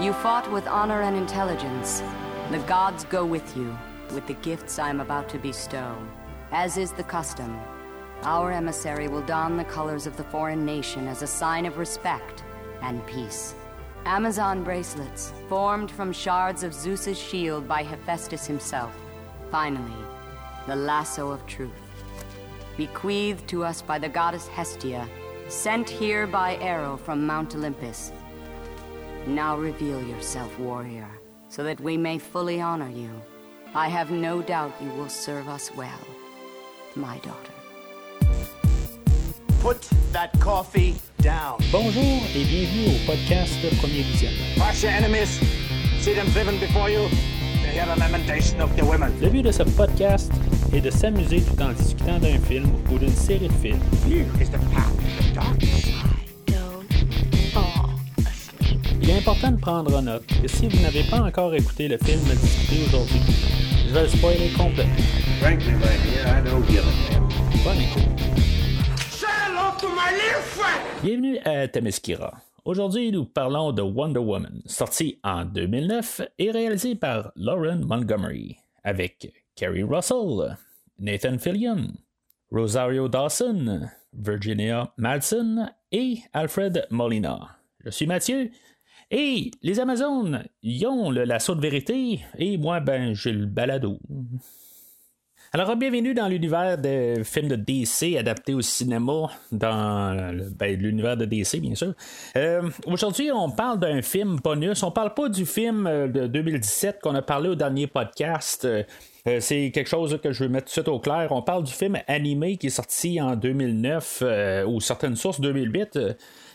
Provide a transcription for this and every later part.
You fought with honor and intelligence. The gods go with you, with the gifts I am about to bestow. As is the custom, our emissary will don the colors of the foreign nation as a sign of respect and peace. Amazon bracelets, formed from shards of Zeus's shield by Hephaestus himself. Finally, the lasso of truth. Bequeathed to us by the goddess Hestia, sent here by arrow from Mount Olympus. Now reveal yourself, warrior, so that we may fully honor you. I have no doubt you will serve us well, my daughter. Put that coffee down. Bonjour et bienvenue au podcast Premier Visionnement. Crush your enemies. See them driven before you. They hear the lamentation of the women. Le but de ce podcast est de s'amuser tout en discutant d'un film ou d'une série de films. Here is the path to the dark side. Il est important de prendre en note que si vous n'avez pas encore écouté le film discuté aujourd'hui, je vais le spoiler complètement. Frankly, my dear, I don't give a damn. Bonne écoute. Bienvenue à Themyscira. Aujourd'hui, nous parlons de Wonder Woman, sorti en 2009 et réalisé par Lauren Montgomery, avec Kerry Russell, Nathan Fillion, Rosario Dawson, Virginia Madsen et Alfred Molina. Je suis Mathieu. Et les Amazones, ils ont le lasso de vérité, et moi, ben, j'ai le balado. Alors, bienvenue dans l'univers de films de DC adaptés au cinéma, dans ben, l'univers de DC, bien sûr. Euh, Aujourd'hui, on parle d'un film bonus. On parle pas du film euh, de 2017 qu'on a parlé au dernier podcast. Euh, c'est quelque chose que je veux mettre tout de suite au clair. On parle du film animé qui est sorti en 2009 euh, ou certaines sources 2008.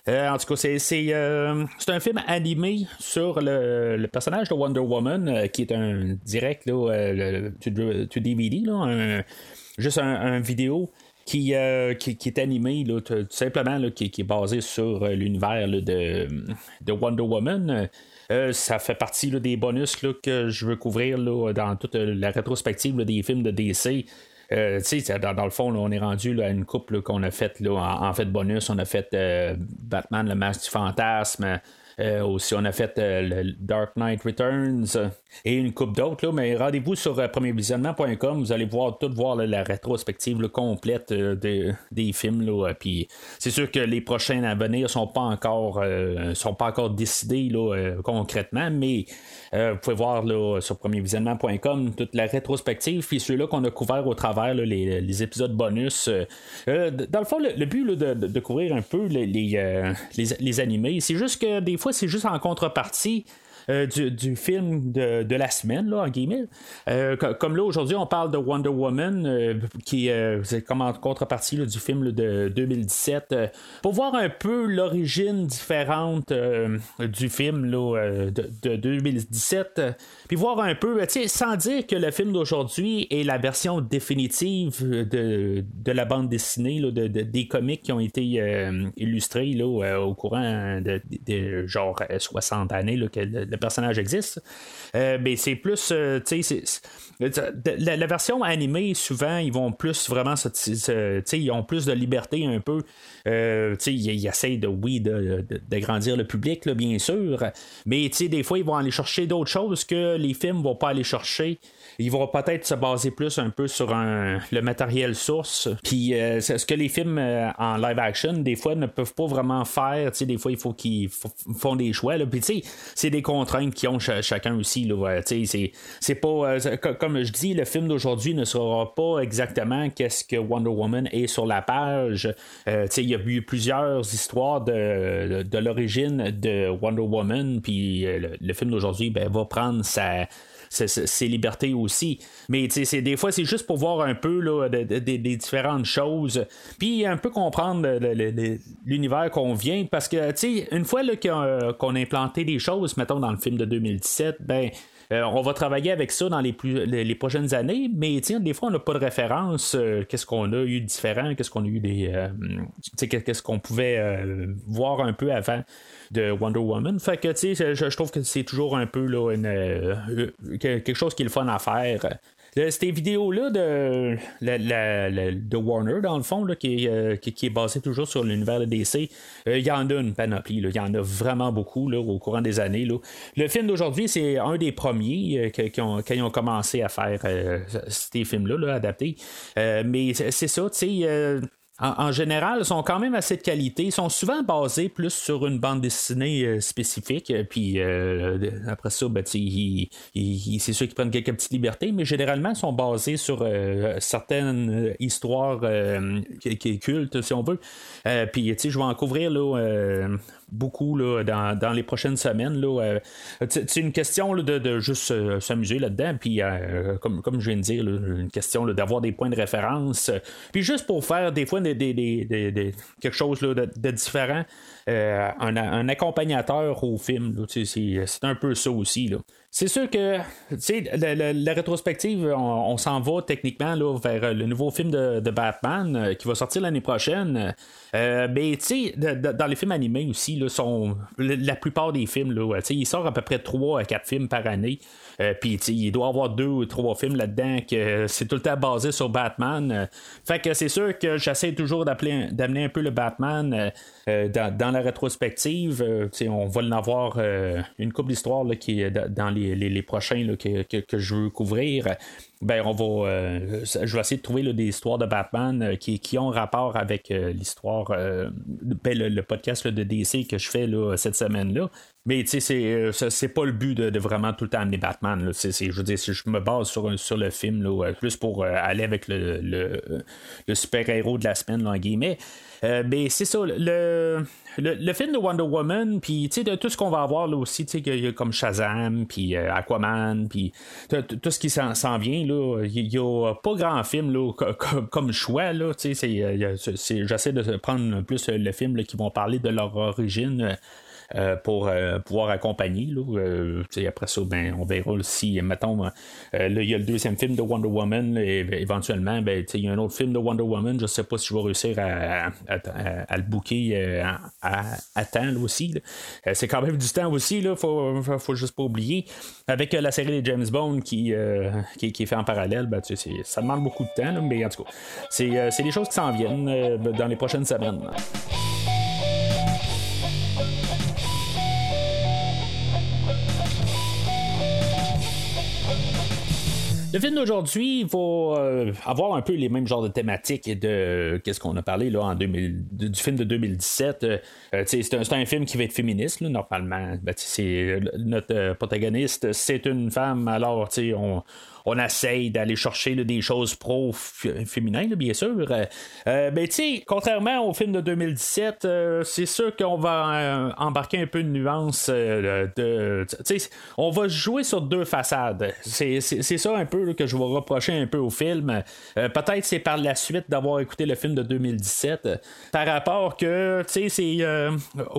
Euh, en tout cas, euh, c'est un film animé sur le, personnage de Wonder Woman, euh, qui est un direct là, le- to, DVD, là, juste un, vidéo qui, qui, est animé là, tout, simplement, qui, qui est basé sur l'univers de, de Wonder Woman. Ça fait partie des bonus que je veux couvrir dans toute la rétrospective des films de DC. Euh, dans, le fond, là, on est rendu là, à une coupe là, qu'on a faite en, en fait bonus. On a fait euh, Batman, le masque du fantasme. Euh, aussi, on a fait euh, le Dark Knight Returns et une coupe d'autres. là, Mais rendez-vous sur euh, premiervisionnement.com. Vous allez voir tout voir la rétrospective complète euh, de- des films. Là, euh, puis c'est sûr que les prochains à venir sont pas encore sont pas encore décidés concrètement, mais vous pouvez voir sur premiervisionnement.com toute la rétrospective, puis ceux-là qu'on a couvert au travers les, les épisodes bonus. Dans le fond, le, but de, de- couvrir un peu les, les- les animés, c'est juste que des fois, c'est juste en contrepartie. Euh, du, film de, de la semaine, là, en guillemets. Euh, co- comme là, aujourd'hui, on parle de Wonder Woman, euh, qui euh, c'est comme en contrepartie du film de 2017, euh, pour voir un peu l'origine différente du film là, de, de 2017, euh, puis voir un peu, sans dire que le film d'aujourd'hui est la version définitive de, de la bande dessinée, là, de, de- des comics qui ont été illustrés là, au courant de, genre euh, 60 années là, que personnage existe. Euh, mais c'est plus, euh, de- la, version animée, souvent, ils vont plus vraiment, se- se- ils ont plus de liberté un peu. Euh, ils, essayent de, oui, de- de- d'agrandir le public, là, bien sûr. Mais tu sais, des fois, ils vont aller chercher d'autres choses que les films vont pas aller chercher. Ils vont peut-être se baser plus un peu sur un- le matériel source. Puis euh, ce que les films euh, en live action, des fois, ne peuvent pas vraiment faire. Tu sais, des fois, il faut qu'ils font des choix. Là. Puis tu sais, c'est des contraintes qu'ils ont cha- chacun aussi. Là. Ouais, c'est, c'est pas. euh, comme je dis, le film d'aujourd'hui ne sera pas exactement qu'est-ce que Wonder Woman est sur la page. Euh, il y a eu plusieurs histoires de, de, l'origine de Wonder Woman. Puis euh, le, le film d'aujourd'hui ben, va prendre sa ses, libertés aussi. Mais c'est- des fois, c'est juste pour voir un peu là, de- de- de- des différentes choses, puis un peu comprendre l'univers qu'on vient, parce que tu sais, une fois a- qu'on a implanté des choses, mettons dans le film de 2017, ben euh, on va travailler avec ça dans les, plus, les, prochaines années, mais tiens, des fois, on n'a pas de référence. euh, qu'est-ce qu'on a eu de différent? Qu'est-ce qu'on a eu des. euh, qu'est-ce qu'on pouvait euh, voir un peu avant de Wonder Woman? Fait que, tu sais, je, je trouve que c'est toujours un peu là, une, quelque chose qui est le fun à faire. Ces vidéos-là de, de Warner, dans le fond, là, qui, est, qui, est basé toujours sur l'univers de DC, il y en a une panoplie. Il y en a vraiment beaucoup là, au courant des années. Là. Le film d'aujourd'hui, c'est un des premiers qui, ont, qui, ont, commencé à faire ces films-là, là, adaptés. mais c'est ça, tu sais en, général, sont quand même assez de qualité. Ils sont souvent basés plus sur une bande dessinée euh, spécifique. Euh, puis euh, après ça, ben, c'est sûr qu'ils prennent quelques petites libertés, mais généralement, ils sont basés sur certaines histoires qui, cultes, si on veut. puis, je vais en couvrir là, beaucoup là, dans, les prochaines semaines. Là, c'est une question de, juste s'amuser là-dedans. Puis, comme, comme je viens de dire, une question d'avoir des points de référence. Puis, juste pour faire des fois des, quelque chose de, différent. Euh, un, accompagnateur au film. C'est un peu ça aussi. C'est sûr que la, la, rétrospective, on, s'en va techniquement là, vers le nouveau film de, Batman euh, qui va sortir l'année prochaine. Euh, mais dans les films animés aussi, là, sont, la plupart des films, là, il sort à peu près 3 à 4 films par année. Euh, puis il doit y avoir deux ou trois films là-dedans que c'est tout le temps basé sur Batman. Euh, fait que c'est sûr que j'essaie toujours d'amener un peu le Batman euh, dans, la rétrospective. on va en avoir une couple d'histoires qui est dans les, prochains que, je veux couvrir ben on va je vais essayer de trouver des histoires de Batman qui, qui, ont rapport avec l'histoire ben, le, podcast de DC que je fais cette semaine là mais tu sais, euh, c'est, pas le but de, vraiment tout le temps amener Batman. Je veux dire, je me base sur, le film, là, plus pour euh, aller avec le, super-héros de la semaine, là, en guillemets. Euh, mais c'est ça, le, le, film de Wonder Woman, puis de tout ce qu'on va avoir là aussi, tu sais, comme Shazam, puis Aquaman, puis tout ce qui s'en, vient, là, il n'y a pas grand film là, comme, choix, là, tu sais, j'essaie de prendre plus le film qui vont parler de leur origine. Euh, pour euh, pouvoir accompagner. Là, euh, après ça, ben, on verra si, mettons, là, il y a le deuxième film de Wonder Woman, et, éventuellement, ben, il y a un autre film de Wonder Woman, je ne sais pas si je vais réussir à, le booker à, temps aussi. C'est quand même du temps aussi, il faut, faut juste pas oublier. Avec la série des James Bond qui, qui, qui, est fait en parallèle, ben, ça demande beaucoup de temps, mais en tout cas, c'est des choses qui s'en viennent dans les prochaines semaines. Le film d'aujourd'hui va euh, avoir un peu les mêmes genres de thématiques de qu'est-ce qu'on a parlé là en 2000, du film de 2017. Euh, euh, c'est, un, film qui va être féministe normalement. Ben, notre protagoniste, c'est une femme. Alors, on, on essaye d'aller chercher des choses pro-féminines, bien sûr. Euh, euh, mais tu sais, contrairement au film de 2017, euh, c'est sûr qu'on va embarquer un peu de nuance de. On va jouer sur deux façades. C'est ça un peu que je vais reprocher un peu au film. Peut-être c'est par la suite d'avoir écouté le film de 2017. Par rapport que, tu sais, c'est.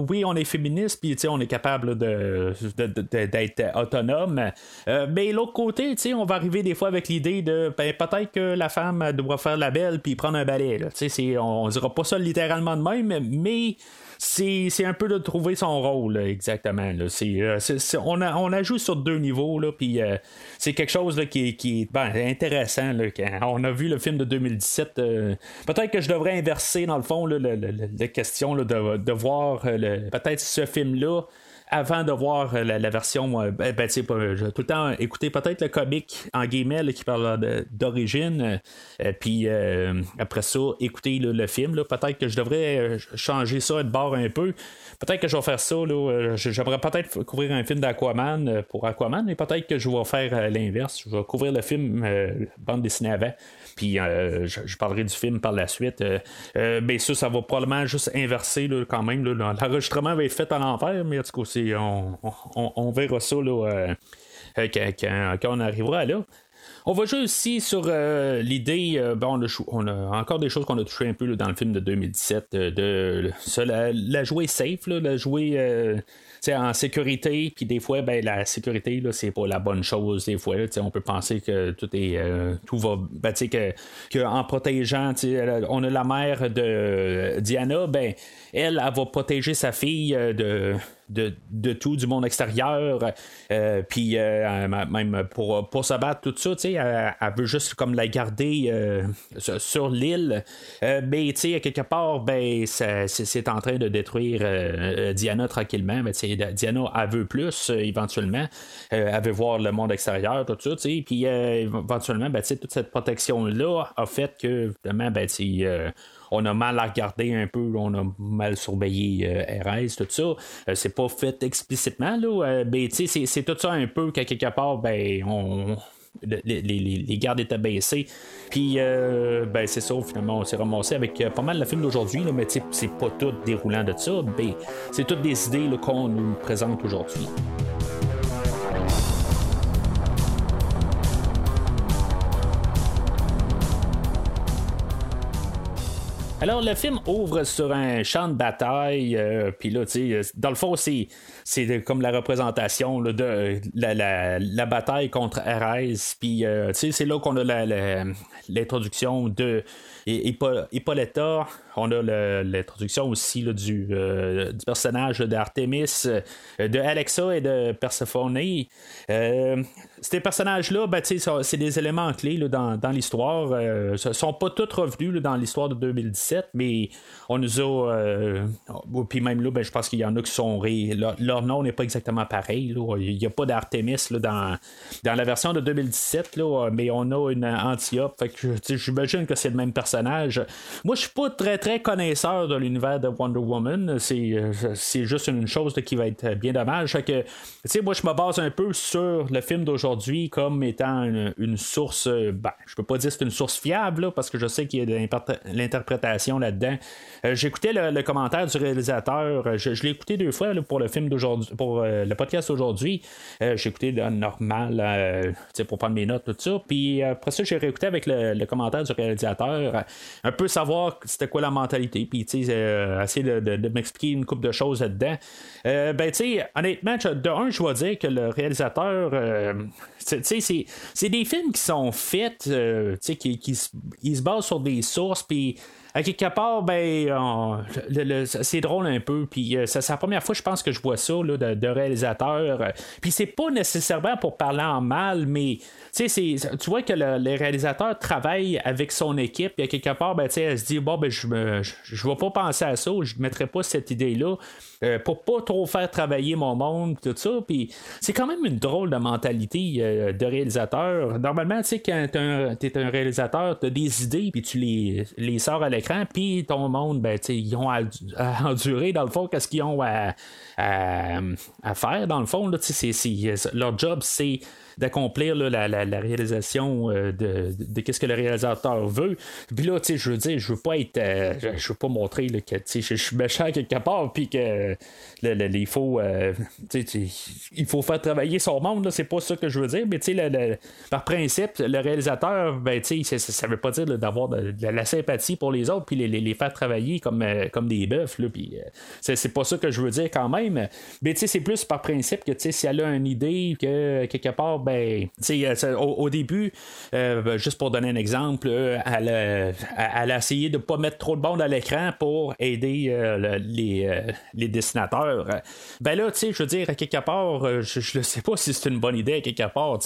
oui, on est féministe, puis on est capable d'être autonome. mais l'autre côté, tu sais, on va arriver des fois avec l'idée de ben, peut-être que la femme doit faire la belle puis prendre un balai. Là. On, on dira pas ça littéralement de même, mais c'est un peu de trouver son rôle, exactement. Là. Euh, on, a, on joué sur deux niveaux, puis euh, c'est quelque chose là, qui, qui est ben, intéressant. Là, on a vu le film de 2017. Euh, peut-être que je devrais inverser, dans le fond, la question de, de, voir peut-être ce film-là avant de voir euh, la, version, ben, ben tout le temps écouter peut-être le comic en guillemets qui parle d'origine, euh, puis euh, après ça, écouter le film. Peut-être que je devrais changer ça de bord un peu. Peut-être que je vais faire ça. J'aimerais peut-être couvrir un film d'Aquaman pour Aquaman, mais peut-être que je vais faire l'inverse. Je vais couvrir le film bande dessinée avant puis je, parlerai du film par la suite. mais ça, ça va probablement juste inverser quand même. L'enregistrement va être fait à l'envers, mais en tout cas, on, verra ça euh, euh, quand, on arrivera là. On va jouer aussi sur euh, l'idée, bon, on a, encore des choses qu'on a touché un peu dans le film de 2017, de, la, jouer safe, la jouer en sécurité, puis des fois, ben, la sécurité, là, c'est pas la bonne chose. Des fois, on peut penser que tout est tout va. Ben, que, que, en protégeant, on a la mère de Diana, ben, elle, elle va protéger sa fille de de, de, tout du monde extérieur. puis même pour, pour se battre, tout ça, elle, elle, veut juste comme la garder sur l'île. mais quelque part, ben, c'est en train de détruire Diana tranquillement. Mais Diana, elle veut plus éventuellement. elle veut voir le monde extérieur, tout ça. Puis éventuellement, ben, toute cette protection-là a fait que, ben, on a mal à regarder un peu, on a mal surveillé euh, RS, tout ça. Euh, c'est pas fait explicitement, là. Euh, ben, c'est, tout ça un peu qu'à quelque part, ben, on. Les, gardes étaient baissés. Puis, ben, c'est ça, finalement, on s'est ramassé avec pas mal de film d'aujourd'hui, mais c'est pas tout déroulant de ça. Ben, c'est toutes des idées qu'on nous présente aujourd'hui. Alors, le film ouvre sur un champ de bataille, euh, puis là, tu sais, dans le fond, c'est, c'est comme la représentation de la, bataille contre Ares, puis euh, tu sais, c'est là qu'on a l'introduction de Hippolyta, on a l'introduction aussi du, euh, du, personnage d'Artemis, de Alexa et de Persephone. Ces personnages-là, ben, c'est des éléments clés dans, l'histoire. ne sont pas tous revenus dans l'histoire de 2017, mais on nous a. Euh, puis même là, ben, je pense qu'il y en a qui sont. Ré... Leur, nom n'est pas exactement pareil. Il n'y a pas d'Artemis dans, dans la version de 2017, là, mais on a une Antiope. j'imagine que c'est le même personnage. Moi, je suis pas très très connaisseur de l'univers de Wonder Woman. C'est, euh, juste une chose qui va être bien dommage. moi, je me base un peu sur le film d'aujourd'hui comme étant une, source. Euh, ben, je peux pas dire c'est une source fiable, parce que je sais qu'il y a de l'interprétation là-dedans. Euh, j'écoutais le, commentaire du réalisateur. Euh, je, l'ai écouté deux fois pour le film d'aujourd'hui, pour euh, le podcast d'aujourd'hui. j'ai écouté normal pour prendre mes notes, tout ça. Puis après ça, j'ai réécouté avec le, commentaire du réalisateur, un peu savoir c'était quoi la mentalité. Puis essayer de, m'expliquer une couple de choses là-dedans. ben, tu sais, honnêtement, de un, je dois dire que le réalisateur, c'est des films qui sont faits, qui, qui, se basent sur des sources, puis à quelque part, ben, c'est drôle un peu. Puis euh, c'est la première fois, je pense, que je vois ça là, de, réalisateur. Puis c'est pas nécessairement pour parler en mal, mais tu vois que le, les réalisateurs travaillent avec son équipe. Et à quelque part, ben, elle se dit bon, ben, je ne je, vais pas penser à ça, je ne mettrai pas cette idée-là. Euh, pour pas trop faire travailler mon monde, tout ça. Puis c'est quand même une drôle de mentalité euh, de réalisateur. Normalement, tu sais, quand tu es un réalisateur, tu as des idées, puis tu les, les sors à puis ton monde, ben, ils ont à, endurer, dans le fond, qu'est-ce qu'ils ont à, faire, dans le fond. Là, leur job, c'est d'accomplir la, la, réalisation euh, de, de, qu'est-ce que le réalisateur veut. Puis là, tu sais, je veux dire, je veux pas être, euh, je veux pas montrer là, que je, suis méchant quelque part, puis que il faut, euh, il faut faire travailler son monde. C'est pas ça que je veux dire, mais tu sais, par principe, le réalisateur, ben, tu sais, ça veut pas dire d'avoir de, la sympathie pour les autres, puis les, les, faire travailler comme, comme des bœufs, puis c'est pas ça que je veux dire quand même. Mais tu sais, c'est plus par principe que, tu sais, si elle a une idée que quelque part, ben, ben, euh, au, début, euh, ben, juste pour donner un exemple, euh, elle, a essayé de ne pas mettre trop de bandes à l'écran pour aider les, dessinateurs. Ben là, je veux dire, à quelque part, je ne sais pas si c'est une bonne idée à quelque part.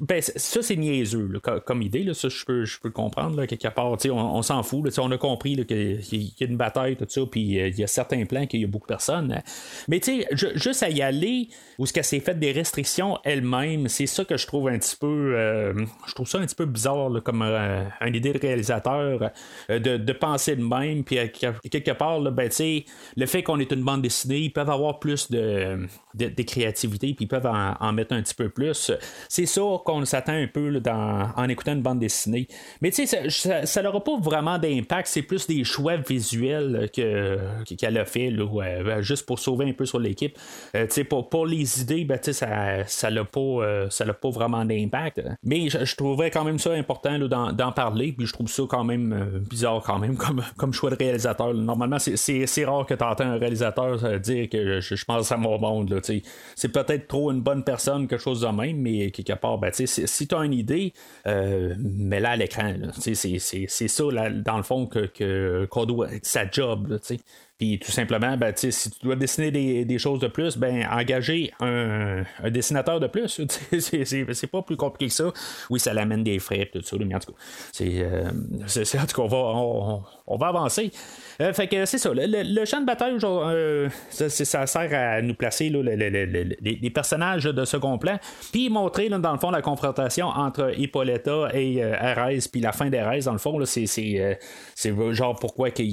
Ben, ça, c'est niaiseux comme idée. Là, ça, je peux, peux le comprendre à quelque part. Sais, on, s'en fout. on a compris qu'il y a une bataille, tout ça, puis il y a certains plans qu'il y a beaucoup de personnes. Mais juste à y aller, où ce qu'elle s'est fait des restrictions elle-même, c'est ça que je trouve un petit peu. Euh, je trouve ça un petit peu bizarre comme euh, une idée de réalisateur euh, de, penser de même. Puis quelque part, ben, le fait qu'on est une bande dessinée, ils peuvent avoir plus de, de, créativité, puis ils peuvent en, mettre un petit peu plus. C'est ça qu'on s'attend un peu dans, en écoutant une bande dessinée. Mais tu sais, ça n'aura pas vraiment d'impact. C'est plus des choix visuels qu'elle a fait, là, juste pour sauver un peu sur l'équipe. pour, pour les idées, ben, ça n'a pas euh, ça n'a pas vraiment d'impact. Mais je, trouvais quand même ça important d'en, parler, puis je trouve ça quand même euh, bizarre quand même comme, choix de réalisateur. Normalement, c'est, rare que tu entends un réalisateur euh, dire que je, pense à mon monde. c'est peut-être trop une bonne personne, quelque chose de même, mais quelque part, ben, si tu as une idée, mets-la à l'écran. C'est, ça, dans le fond, que, qu'on doit, sa job. Puis tout simplement, ben, si tu dois dessiner des, choses de plus, ben engager un, dessinateur de plus. c'est pas plus compliqué que ça. Oui, ça l'amène des frais, tout ça, mais en tout cas, c'est, euh, en tout cas, on va, on, va avancer. Euh, fait que c'est ça. Le, champ de bataille, euh, ça, sert à nous placer les, personnages de second plan, puis montrer dans le fond la confrontation entre Hippolyta et euh, puis la fin d'Erez, dans le fond, c'est, genre pourquoi qu'il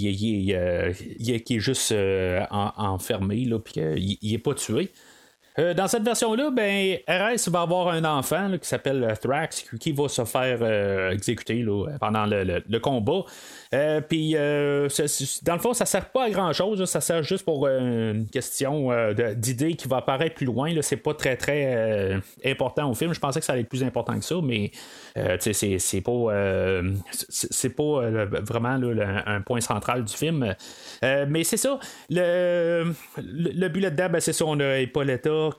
il, est juste enfermé, puis qu'il n'est pas tué. Euh, dans cette version-là, ben, RS va avoir un enfant qui s'appelle euh, Thrax qui va se faire euh, exécuter pendant le, combat. Puis, dans le fond, ça sert pas à grand-chose. Ça sert juste pour une question d'idée qui va apparaître plus loin. C'est pas très, très important au film. Je pensais que ça allait être plus important que ça, mais c'est pas, c'est pas vraiment un point central du film. mais c'est ça. Le, le, but là-dedans, ben, c'est ça. On a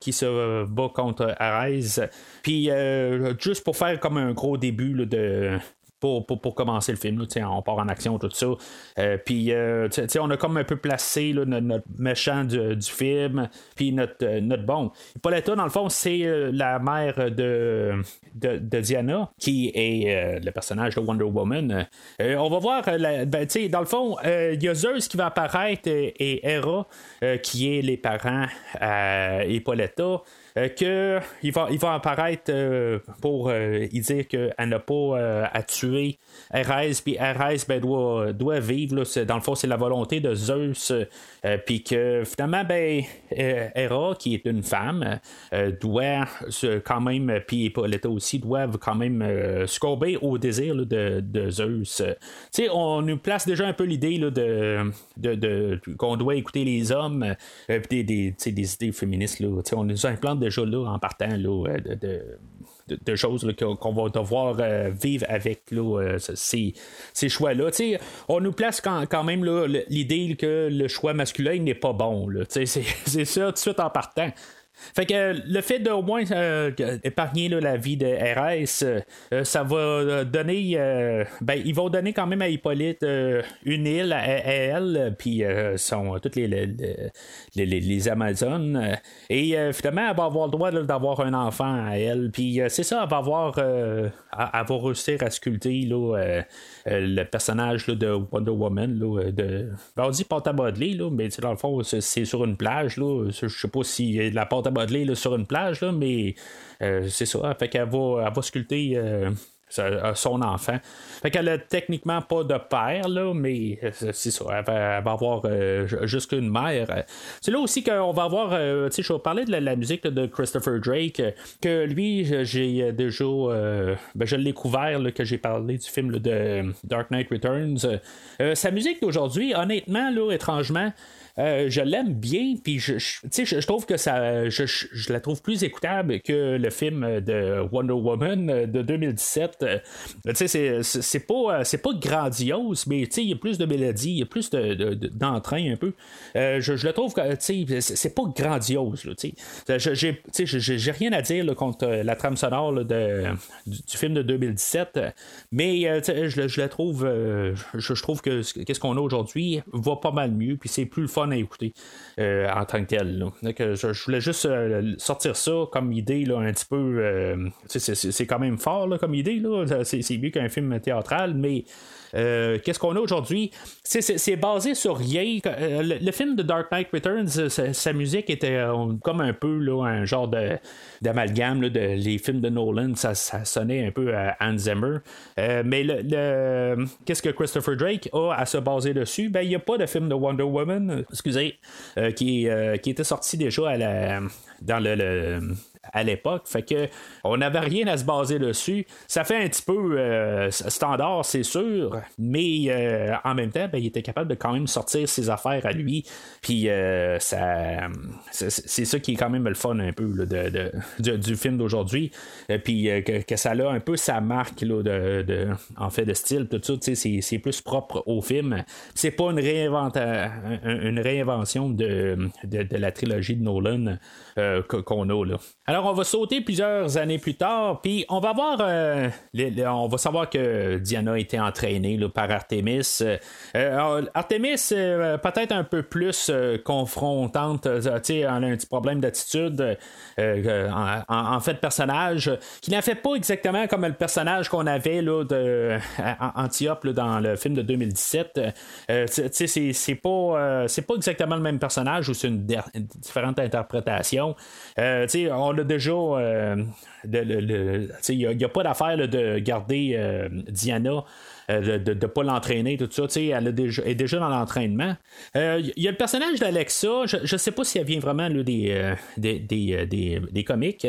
qui se bat contre Arez. Puis euh, juste pour faire comme un gros début de, pour, commencer le film. on part en action, tout ça. Euh, puis, euh, on a comme un peu placé notre, méchant du, film, puis notre, euh, notre bon. Pauletta, dans le fond, c'est la mère de, de, Diana, qui est le personnage de Wonder Woman. on va voir, ben, dans le fond, il y a Zeus qui va apparaître et, Hera, qui est les parents à Hippolyta. Euh, qu'il va, il va apparaître euh, pour euh, dire qu'elle n'a pas à tuer Erez, puis Erez ben, doit, doit vivre. Là, dans le fond, c'est la volonté de Zeus, puis que finalement, ben, Hera, qui est une femme, doit quand même, puis Hippolyta aussi, doivent quand même succomber au désir de, Zeus. on nous place déjà un peu l'idée de, de qu'on doit écouter les hommes, des, des, des, idées féministes. Là, on nous implante déjà là en partant là, de, de choses qu'on va devoir euh, vivre avec là, euh, ces, ces choix-là. on nous place quand, quand même l'idée que le choix masculin n'est pas bon. C'est ça tout de suite en partant. Fait que le fait d'au moins euh, épargner la vie de RS, euh, ça va donner. Euh, ben, ils vont donner quand même à Hippolyte une île à, elle, puis sont toutes les, les, les, Amazones. et finalement, elle va avoir le droit d'avoir un enfant à elle. Puis c'est ça, elle va avoir. elle va réussir à sculpter le personnage de Wonder Woman. De, ben, on dit pâte à modeler, mais dans le fond, c'est sur une plage. Là, je sais pas si la pâte à sur une plage, là, mais euh, c'est ça. Fait qu'elle va, elle va sculpter euh, son enfant. Fait qu'elle a techniquement pas de père, là, mais euh, c'est ça. Elle va, avoir juste une mère. C'est là aussi qu'on va avoir. tu sais, je vais parler de la, musique de Christopher Drake, que lui, j'ai déjà. Ben, je l'ai couvert, que j'ai parlé du film de Dark Knight Returns. sa musique d'aujourd'hui, honnêtement, là, étrangement, euh, je l'aime bien, puis je, je, je, trouve que ça, je, je, la trouve plus écoutable que le film de Wonder Woman de 2017. Euh, sais, c'est pas, c'est pas grandiose, mais il y a plus de mélodie, il y a plus d'entrain de, un peu. Euh, je, le trouve que c'est pas grandiose. J'ai rien à dire contre la trame sonore de, du, film de 2017, mais je, la trouve, je, trouve que qu'est-ce qu'on a aujourd'hui va pas mal mieux, puis c'est plus le à écouter euh, en tant que tel. je, voulais juste euh, sortir ça comme idée là, un petit peu. Euh, c'est quand même fort comme idée. C'est mieux qu'un film théâtral, mais euh, qu'est-ce qu'on a aujourd'hui? C'est basé sur rien. Euh, le, film de Dark Knight Returns, euh, sa, musique était comme un peu là, un genre d'amalgame de, les films de Nolan. Ça, sonnait un peu à Hans Zimmer. mais le, qu'est-ce que Christopher Drake a à se baser dessus? Ben, il n'y a pas de film de Wonder Woman, excusez, qui, était sorti déjà dans le à l'époque. Fait que on n'avait rien à se baser dessus. Ça fait un petit peu euh, standard, c'est sûr, mais euh, en même temps, ben, il était capable de quand même sortir ses affaires à lui. Puis euh, ça, c'est ça qui est quand même le fun un peu de, du, film d'aujourd'hui. Puis que, ça a un peu sa marque là, de, en fait de style, tout ça. C'est plus propre au film. C'est pas une, une réinvention de, de, la trilogie de Nolan qu'on a là. Alors on va sauter plusieurs années plus tard, puis on va voir, on va savoir que Diana a été entraînée par Artemis. Artemis, peut-être un peu plus confrontante, tu a un petit problème d'attitude en, fait personnage, qui n'a fait pas exactement comme le personnage qu'on avait là, de Antiope dans le film de 2017. c'est pas, c'est pas exactement le même personnage ou c'est une, différente interprétation. on déjà. il n'y a, pas d'affaire de garder Diana euh, de ne pas l'entraîner, tout ça. Elle est déjà, est déjà dans l'entraînement. Il euh, y a le personnage d'Alexa. Je ne sais pas si elle vient vraiment des, euh, des, des, des, comics.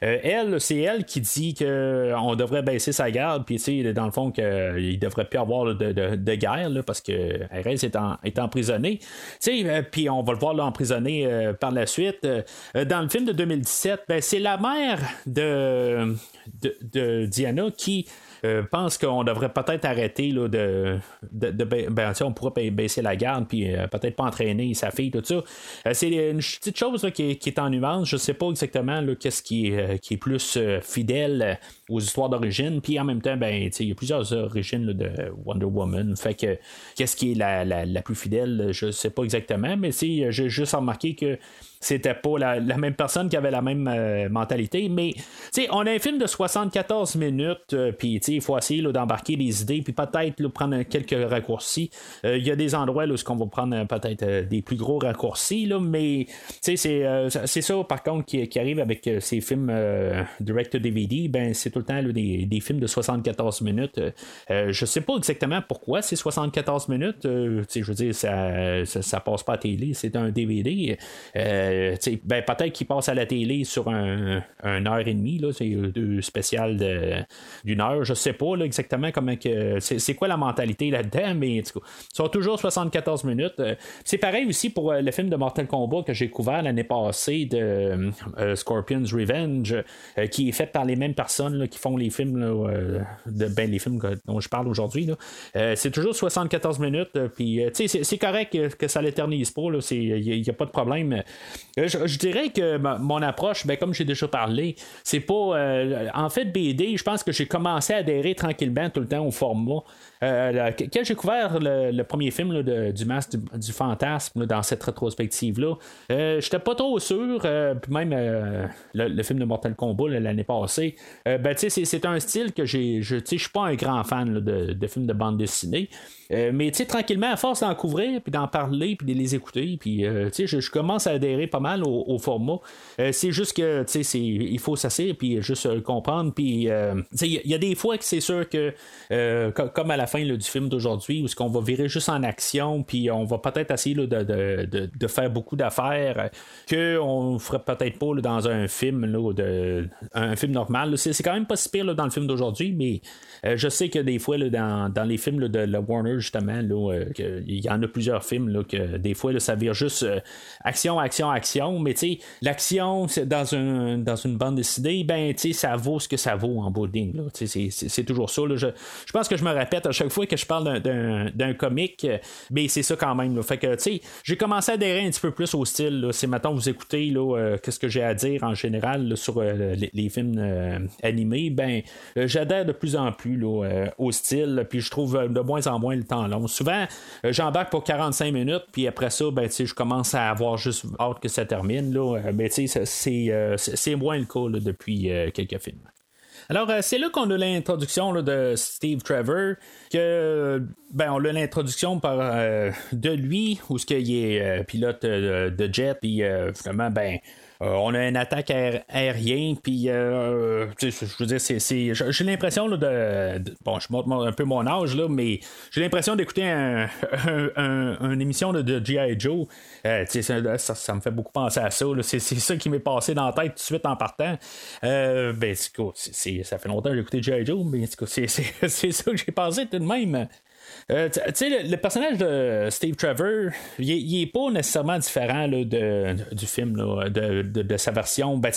elle, c'est elle qui dit qu'on devrait baisser sa garde, puis dans le fond, qu'il ne devrait plus avoir de, de, guerre parce que est, en, est emprisonnée. Puis on va le voir l'emprisonner par la suite. dans le film de 2017, ben, c'est la mère de, de, de Diana qui euh, pense qu'on devrait peut-être arrêter là, de, de, ben, on pourrait baisser la garde puis euh, peut-être pas entraîner sa fille tout ça. Euh, c'est une petite chose qui, est, en nuance. Je sais pas exactement qu'est-ce qui qui est plus fidèle aux histoires d'origine puis en même temps ben il y a plusieurs origines de Wonder Woman fait que qu'est-ce qui est la, la, plus fidèle je sais pas exactement mais j'ai juste remarqué que c'était pas la, même personne qui avait la même euh, mentalité. Mais on a un film de 74 minutes, euh, puis il faut essayer d'embarquer des idées, puis peut-être prendre quelques raccourcis. Euh, il y a des endroits où on va prendre peut-être des plus gros raccourcis, là, mais c'est, ça par contre qui, arrive avec ces films direct DVD, ben c'est tout le temps des, films de 74 minutes. je sais pas exactement pourquoi c'est 74 minutes. je veux dire, ça, ça, passe pas à télé, c'est un DVD. Euh, ben, peut-être qu'il passe à la télé sur un, heure et demie, là, c'est deux spéciales d'une heure, je sais pas exactement comment que. C'est, quoi la mentalité là-dedans, mais ils sont toujours 74 minutes. Euh, c'est pareil aussi pour euh, le film de Mortal Kombat que j'ai couvert l'année passée de Scorpion's Revenge, qui est fait par les mêmes personnes qui font les films de ben, les films dont je parle aujourd'hui. c'est toujours 74 minutes, puis c'est, correct que, ça l'éternise pas, il n'y a, pas de problème. Euh, je, dirais que mon approche, ben, comme j'ai déjà parlé, c'est pas. Euh, en fait, BD, je pense que j'ai commencé à adhérer tranquillement tout le temps au format. Euh, quand j'ai couvert le, premier film du masque du, fantasme dans cette rétrospective-là, euh, j'étais pas trop sûr, euh, même le, film de Mortal Kombat l'année passée, ben, c'est un style que j'ai. Je suis pas un grand fan de, films de bande dessinée. mais tranquillement, à force d'en couvrir, puis d'en parler, puis de les écouter, puis je, je, commence à adhérer pas mal au, format. c'est juste que il faut s'asseoir, puis juste comprendre, puis il y, a des fois que c'est sûr que, comme à la fin du film d'aujourd'hui, où ce qu'on va virer juste en action, puis on va peut-être essayer de, faire beaucoup d'affaires que on ferait peut-être pas dans un film de, un film normal. C'est, quand même pas si pire dans le film d'aujourd'hui, mais euh, je sais que des fois dans, les films de la Warner justement, euh, il y en a plusieurs films que des fois ça vire juste euh, action, action, action, mais l'action dans, un, dans une bande dessinée, ben ça vaut ce que ça vaut en bout C'est, toujours ça. Je, je pense que je me répète à chaque fois que je parle d'un comique, mais c'est ça quand même. J'ai commencé à adhérer un petit peu plus au style. C'est maintenant vous écoutez euh, qu'est-ce que j'ai à dire en général sur euh, les, films euh, animés. Ben, j'adhère de plus en plus au style, puis je trouve de moins en moins le temps long. Souvent, j'embarque pour 45 minutes, puis après ça, ben, je commence à avoir juste hâte que ça termine. Ben, c'est moins le cas depuis quelques films. Alors, euh, c'est là qu'on a l'introduction de Steve Trevor, que ben on a l'introduction par euh, de lui, où ce qu'il est euh, pilote de jet, puis finalement, ben on a une attaque aérienne, puis euh, je veux dire, c'est, j'ai l'impression de, Bon, je montre un peu mon âge, là, mais j'ai l'impression d'écouter un, une émission de, G.I. Joe. Euh, ça, me fait beaucoup penser à ça. C'est, ça qui m'est passé dans la tête tout de suite en partant. ben, ça fait longtemps que j'ai écouté G.I. Joe, mais c'est, ça que j'ai pensé tout de même. Euh, tu sais, le, personnage de Steve Trevor, il, est- il est pas nécessairement différent là, de, du film, là, de, de- sa version. Ben,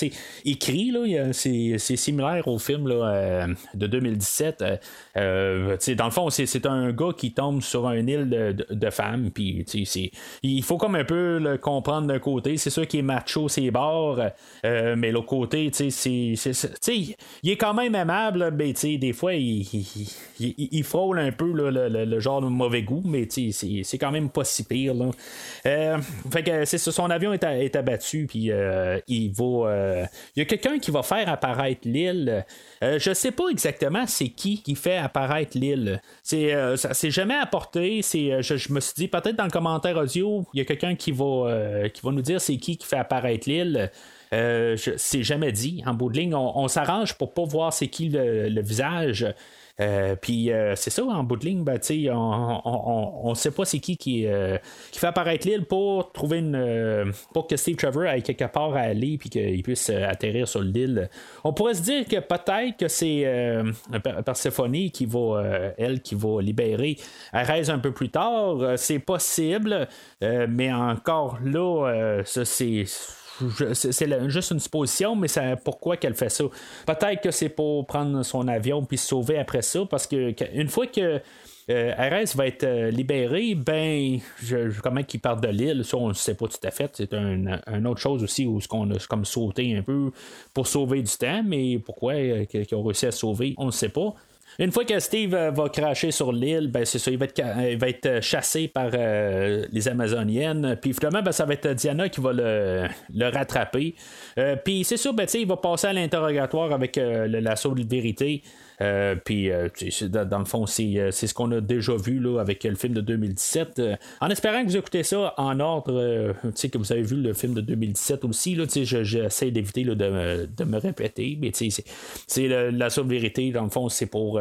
écrit, c'est, similaire au film là, euh, de 2017. Euh, dans le fond, c'est, un gars qui tombe sur une île de, de- femmes, puis il faut comme un peu le comprendre d'un côté. C'est sûr qu'il est macho, c'est bords, mais l'autre côté, il est quand même aimable, mais des fois, il, il, il- il frôle un peu le, le- genre de mauvais goût, mais c'est, c'est quand même pas si pire. Euh, fait que c'est son avion est, est abattu, puis euh, il va. euh, il y a quelqu'un qui va faire apparaître l'île. Euh, je sais pas exactement c'est qui qui fait apparaître l'île. C'est, euh, s'est jamais apporté. C'est, euh, je, me suis dit peut-être dans le commentaire audio, il y a quelqu'un qui va, euh, qui va nous dire c'est qui qui fait apparaître l'île. Euh, c'est jamais dit. En bout de ligne, on, s'arrange pour pas voir c'est qui le visage. Euh, puis euh, c'est ça, en bout de ligne, ben, on ne sait pas c'est qui qui, euh, qui fait apparaître l'île pour trouver une. euh, pour que Steve Trevor aille quelque part à aller puis qu'il puisse atterrir sur l'île. On pourrait se dire que peut-être que c'est Per- Perséphone qui va, elle, qui va libérer Arès un peu plus tard. C'est possible, mais encore là, ça c'est. C'est juste une supposition, mais ça, pourquoi qu'elle fait ça? Peut-être que c'est pour prendre son avion puis se sauver après ça, parce que une fois que euh, Arès va être euh, libéré, ben, je, comment qu'il part de l'île, ça on ne sait pas tout à fait. C'est un, un autre chose aussi où ce qu'on a comme sauté un peu pour sauver du temps, mais pourquoi euh, qu'ils ont réussi à sauver, on ne sait pas. Une fois que Steve euh, va cracher sur l'île, ben c'est ça, il va être, euh, euh, chassé par les Amazoniennes. Puis finalement, ben, ça va être Diana qui va le, rattraper. Puis c'est sûr, ben, il va passer à l'interrogatoire avec euh, lasso de vérité. Euh, puis, euh, dans, le fond, c'est, euh, c'est ce qu'on a déjà vu là, avec le film de 2017. Euh, en espérant que vous écoutez ça en ordre, que vous avez vu le film de 2017 aussi, là, j'essaie d'éviter de, de me répéter, mais c'est, la seule vérité, dans le fond, c'est pour,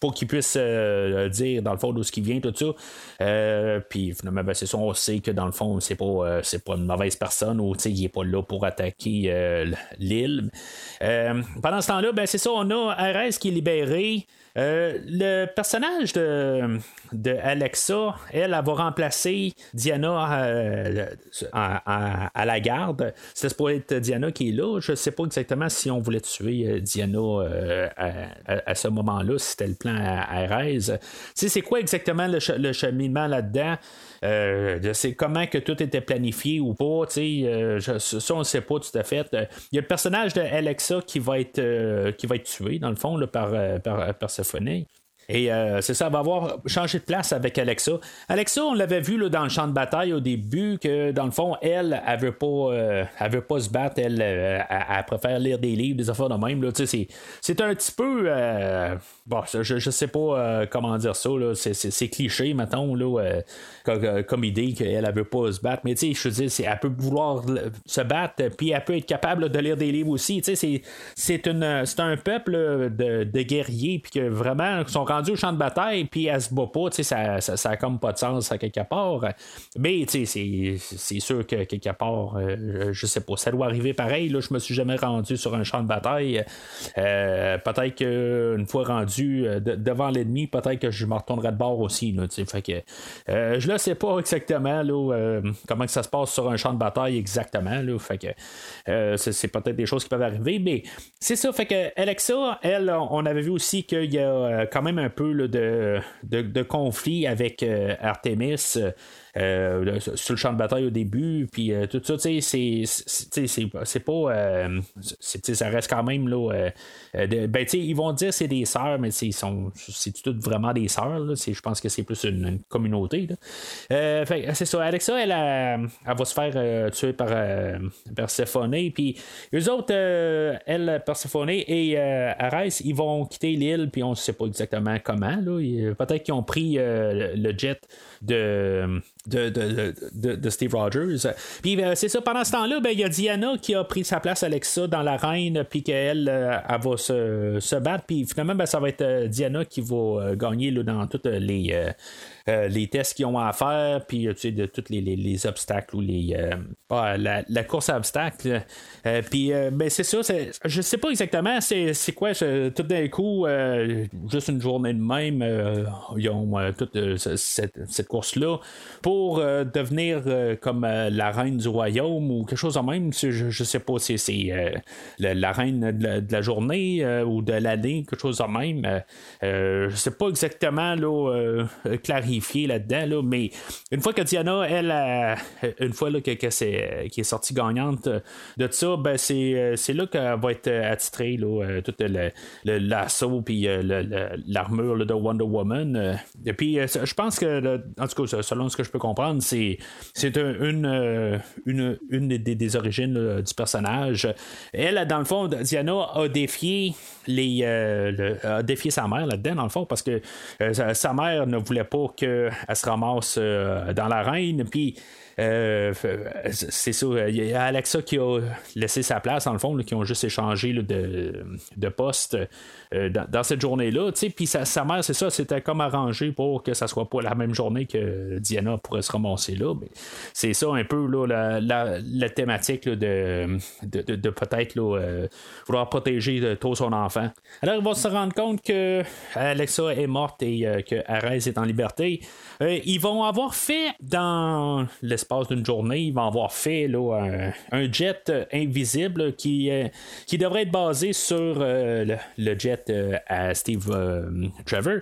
pour qu'il puisse euh, dire, dans le fond, d'où ce qui vient, tout ça. Puis, finalement, ben, c'est ça, on sait que, dans le fond, c'est pas, pas une mauvaise personne, ou, il est pas là pour attaquer l'île. Pendant ce temps-là, ben, c'est ça, on a Ares qui est libéré. Euh, le personnage de, Alexa, elle, elle va remplacer Diana euh, à, la garde. C'est supposé être Diana qui est là. Je sais pas exactement si on voulait tuer euh, Diana à, ce moment-là, si c'était le plan à, Erez. C'est quoi exactement le, le cheminement là-dedans? Euh, je sais comment que tout était planifié ou pas, euh, je- ça on ne sait pas tout à fait. Euh, Il y a le personnage de Alexa qui va être euh, qui va être tué dans le fond là, par, euh, par Persephone. Et euh, c'est ça, elle va avoir changé de place avec Alexa. Alexa, on l'avait vu là, dans le champ de bataille au début, que dans le fond, elle, elle veut pas, euh, veut pas se battre, elle, euh, elle, elle préfère lire des livres, des affaires de même. Là, c'est, c'est un petit peu. euh, bon, je, je sais pas comment dire ça. Là, c'est, c'est, cliché, mettons, là, comme, idée qu'elle, elle veut pas se battre. Mais tu sais, je veux dire, c'est, elle peut vouloir se battre, puis elle peut être capable de lire des livres aussi. Tu sais, c'est, c'est, une, c'est un peuple de, de guerriers, puis que vraiment, sont rendus au champ de bataille, puis elle se bat pas. Ça, ça, ça a comme pas de sens à quelque part. Mais c'est, c'est sûr que quelque part, euh, je sais pas, ça doit arriver pareil. Là, je me suis jamais rendu sur un champ de bataille. Euh, peut-être qu'une fois rendu euh, de- devant l'ennemi, peut-être que je me retournerai de bord aussi. Là, fait que, euh, je ne sais pas exactement là, euh, comment que ça se passe sur un champ de bataille exactement. Là, fait que, euh, c'est, c'est peut-être des choses qui peuvent arriver, mais c'est ça. Fait que Alexa, elle, on avait vu aussi qu'il y a euh, quand même un peu de, de, de conflit avec euh, Artemis. Euh, sur le champ de bataille au début, puis euh, tout ça, tu sais, c'est- pas. euh, ça reste quand même, là. ben, tu sais, ils vont dire c'est des sœurs, mais c'est sont- c'est toutes vraiment des sœurs, Je pense que c'est plus une, communauté, c'est ça. Alexa, elle, elle, va se faire tuer par Perséphone, puis eux autres, elle, Perséphone et Arès, ils vont quitter l'île, puis on ne sait pas exactement comment, Peut-être qu'ils ont pris le jet de, de, de, de- de Steve Rogers. Puis euh, c'est ça, pendant ce temps-là, ben, il y a Diana qui a pris sa place Alexa dans l'arène, puis qu'elle euh, elle va se, se battre, puis finalement, ben, ça va être euh, Diana qui va gagner dans toutes les. Euh, les tests qu'ils ont à faire, puis de tous les, obstacles ou les la, course à obstacles. puis ben c'est ça, je sais pas exactement c'est, quoi tout d'un coup, juste une journée de même, ils ont toute cette, course-là pour devenir comme la reine du royaume ou quelque chose de même. Je, je sais pas si c'est la, reine de la, journée ou de l'année, quelque chose de même. Euh, je sais pas exactement là, euh, là-dedans, mais une fois que Diana, elle, une fois là, que, c'est, qui est sortie gagnante de ça, ben c'est, là qu'elle va être attitrée, là, tout le, l'assaut puis l'armure de Wonder Woman. Et puis, je pense que, en tout cas, selon ce que je peux comprendre, c'est, c'est une, une, une des, origines du personnage. Elle, dans le fond, Diana a défié les, euh, a sa mère là-dedans, dans le fond, parce que euh, sa mère ne voulait pas qu'elle se ramasse euh, dans l'arène. Puis euh, c'est ça. Il y a Alexa qui a laissé sa place, dans le fond, qui ont juste échangé de, de, poste euh, dans, cette journée-là. Puis sa, mère, c'est ça, c'était comme arrangé pour que ça soit pas la même journée que Diana pourrait se ramasser là. c'est ça un peu là, la, thématique de, de, peut-être euh, vouloir protéger tôt son enfant. Alors, il va se rendre compte que Alexa est morte et que Arès est en liberté. Ils vont avoir fait dans le l'espace d'une journée, ils vont avoir fait là, un, jet invisible qui, euh, qui devrait être basé sur euh, le, jet euh, à Steve Trevor.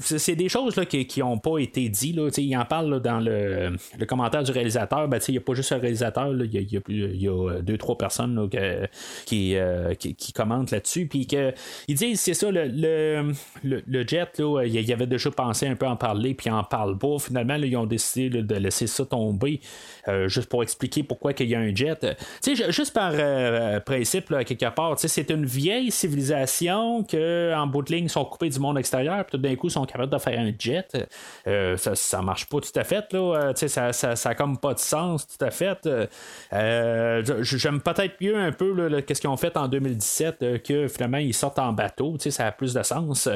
c'est des choses là, qui n'ont pas été dites. Là, il en parle dans le, le, commentaire du réalisateur. Ben, il n'y a pas juste un réalisateur, il y, a deux, trois personnes qui, qui, commentent là-dessus. Ils disent, c'est ça, le, le, le jet, il y avait déjà pensé un peu en parler, puis en parle pas. Finalement, ils ont décidé de laisser ça tomber euh, juste pour expliquer pourquoi il y a un jet. Tu sais, juste par euh, principe, quelque part, c'est une vieille civilisation que en bout de ligne sont coupés du monde extérieur, puis tout d'un coup sont capables de faire un jet. Euh, ça, ça marche pas tout à fait, là. ça, ça, ça a comme pas de sens tout à fait. J'aime peut-être mieux un peu qu'est-ce qu'ils ont fait en 2017 que finalement ils sortent en bateau. Ça a plus de sens.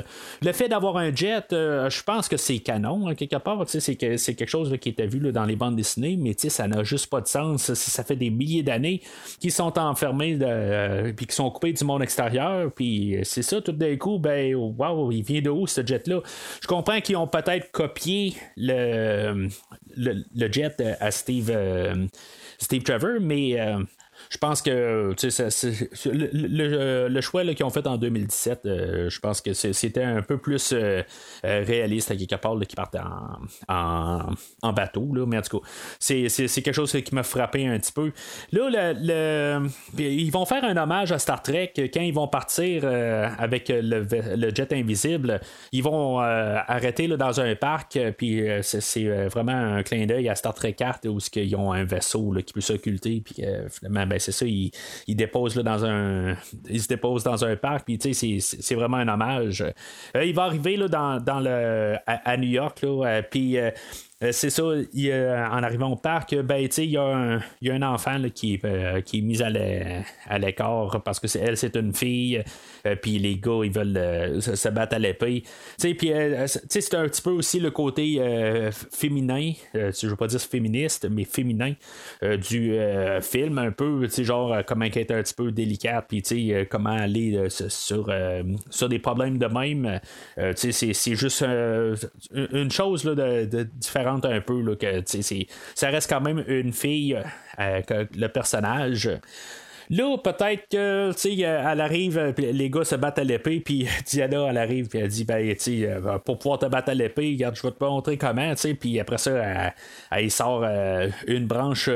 Le fait d'avoir un jet, je pense que c'est canon, hein, quelque part. C'est que c'est quelque chose qui était vu dans les bandes dessinées, mais ça n'a juste pas de sens. Ça, fait des milliers d'années qu'ils sont enfermés de, euh, puis qui sont coupés du monde extérieur. Puis c'est ça, tout d'un coup, ben wow, il vient de où ce jet-là? Je comprends qu'ils ont peut-être copié le, jet à Steve, euh, Trevor, mais euh, je pense que le, le, choix qu'ils ont fait en 2017, euh, je pense que c'était un peu plus euh, euh, réaliste à quelque qui partait en, en, bateau. Là, mais en tout cas, c'est, quelque chose qui m'a frappé un petit peu. Là, le, ils vont faire un hommage à Star Trek quand ils vont partir avec le, jet invisible. Ils vont arrêter dans un parc, puis c'est, vraiment un clin d'œil à Star Trek 4 où ils ont un vaisseau qui peut s'occulter, puis finalement, ben, c'est ça, il, il dépose dans un. Il se dépose dans un parc, puis tu sais, c'est vraiment un hommage. Euh, il va arriver là, dans, dans le, à, New York, là, euh, puis euh, c'est ça, en arrivant au parc, ben, il y, a un enfant qui, euh, qui est mis à l'écart parce que c'est, elle, c'est une fille, euh, puis les gars, ils veulent se, battre à l'épée. Puis, c'est un petit peu aussi le côté féminin, je veux pas dire féministe, mais féminin du film, un peu, genre, comment être un petit peu délicate, puis comment aller sur, sur des problèmes de même. c'est, juste une chose là, de, de un peu. Là, que, ça reste quand même une fille, euh, que le personnage. Là, peut-être que, tu sais, elle arrive, euh, les gars se battent à l'épée, puis Diana, elle arrive, puis elle dit, ben, tu euh, pour pouvoir te battre à l'épée, regarde, je vais te montrer comment, tu sais, puis après ça, elle, sort euh, une branche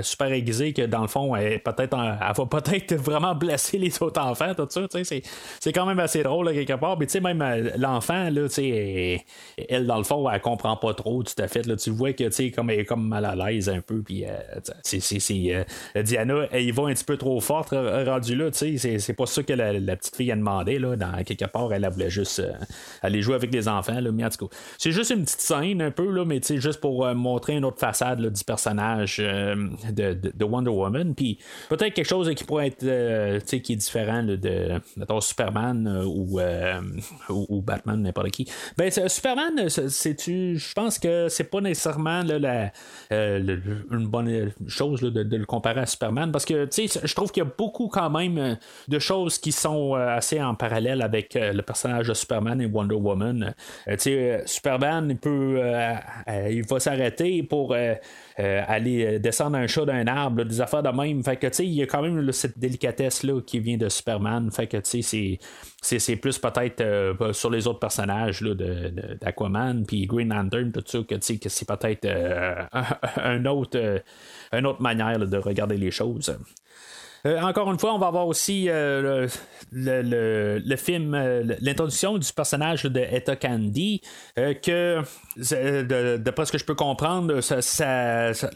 super aiguisée que, dans le fond, elle, peut-être, elle va peut-être vraiment blesser les autres enfants, tout ça, tu sais, c'est quand même assez drôle, quelque part, mais tu sais, même l'enfant, là, tu sais, elle, dans le fond, elle comprend pas trop tout à fait, là, tu vois que, tu sais, comme elle est comme mal à l'aise un peu, puis, c'est Diana, elle va un petit peu trop trop forte rendue là, tu sais, c'est pas ça que la, petite fille a demandé, là, dans quelque part, elle, voulait juste aller jouer avec les enfants, là, mais en tout cas, c'est juste une petite scène un peu, là, mais tu juste pour montrer une autre façade du personnage de, de, Wonder Woman, puis peut-être quelque chose qui pourrait être, tu sais, qui est différent de, mettons, Superman ou, ou, Batman, n'importe qui. Ben, Superman, c'est tu, je pense que c'est pas nécessairement la, une bonne chose de, le comparer à Superman. Parce que je trouve qu'il y a beaucoup quand même euh, de choses qui sont euh, assez en parallèle avec euh, le personnage de Superman et Wonder Woman. Superman, il peut, il va s'arrêter pour aller descendre un chat d'un arbre, des affaires de même. Fait que il y a quand même cette délicatesse là qui vient de Superman. Fait que c'est c'est plus peut-être sur les autres personnages d'Aquaman puis Green Lantern tout ça que, que c'est peut-être un autre une autre manière de regarder les choses. Euh, encore une fois, on va avoir aussi euh, le, le, film, euh, l'introduction du personnage de Etta Candy, que d'après ce que je peux comprendre,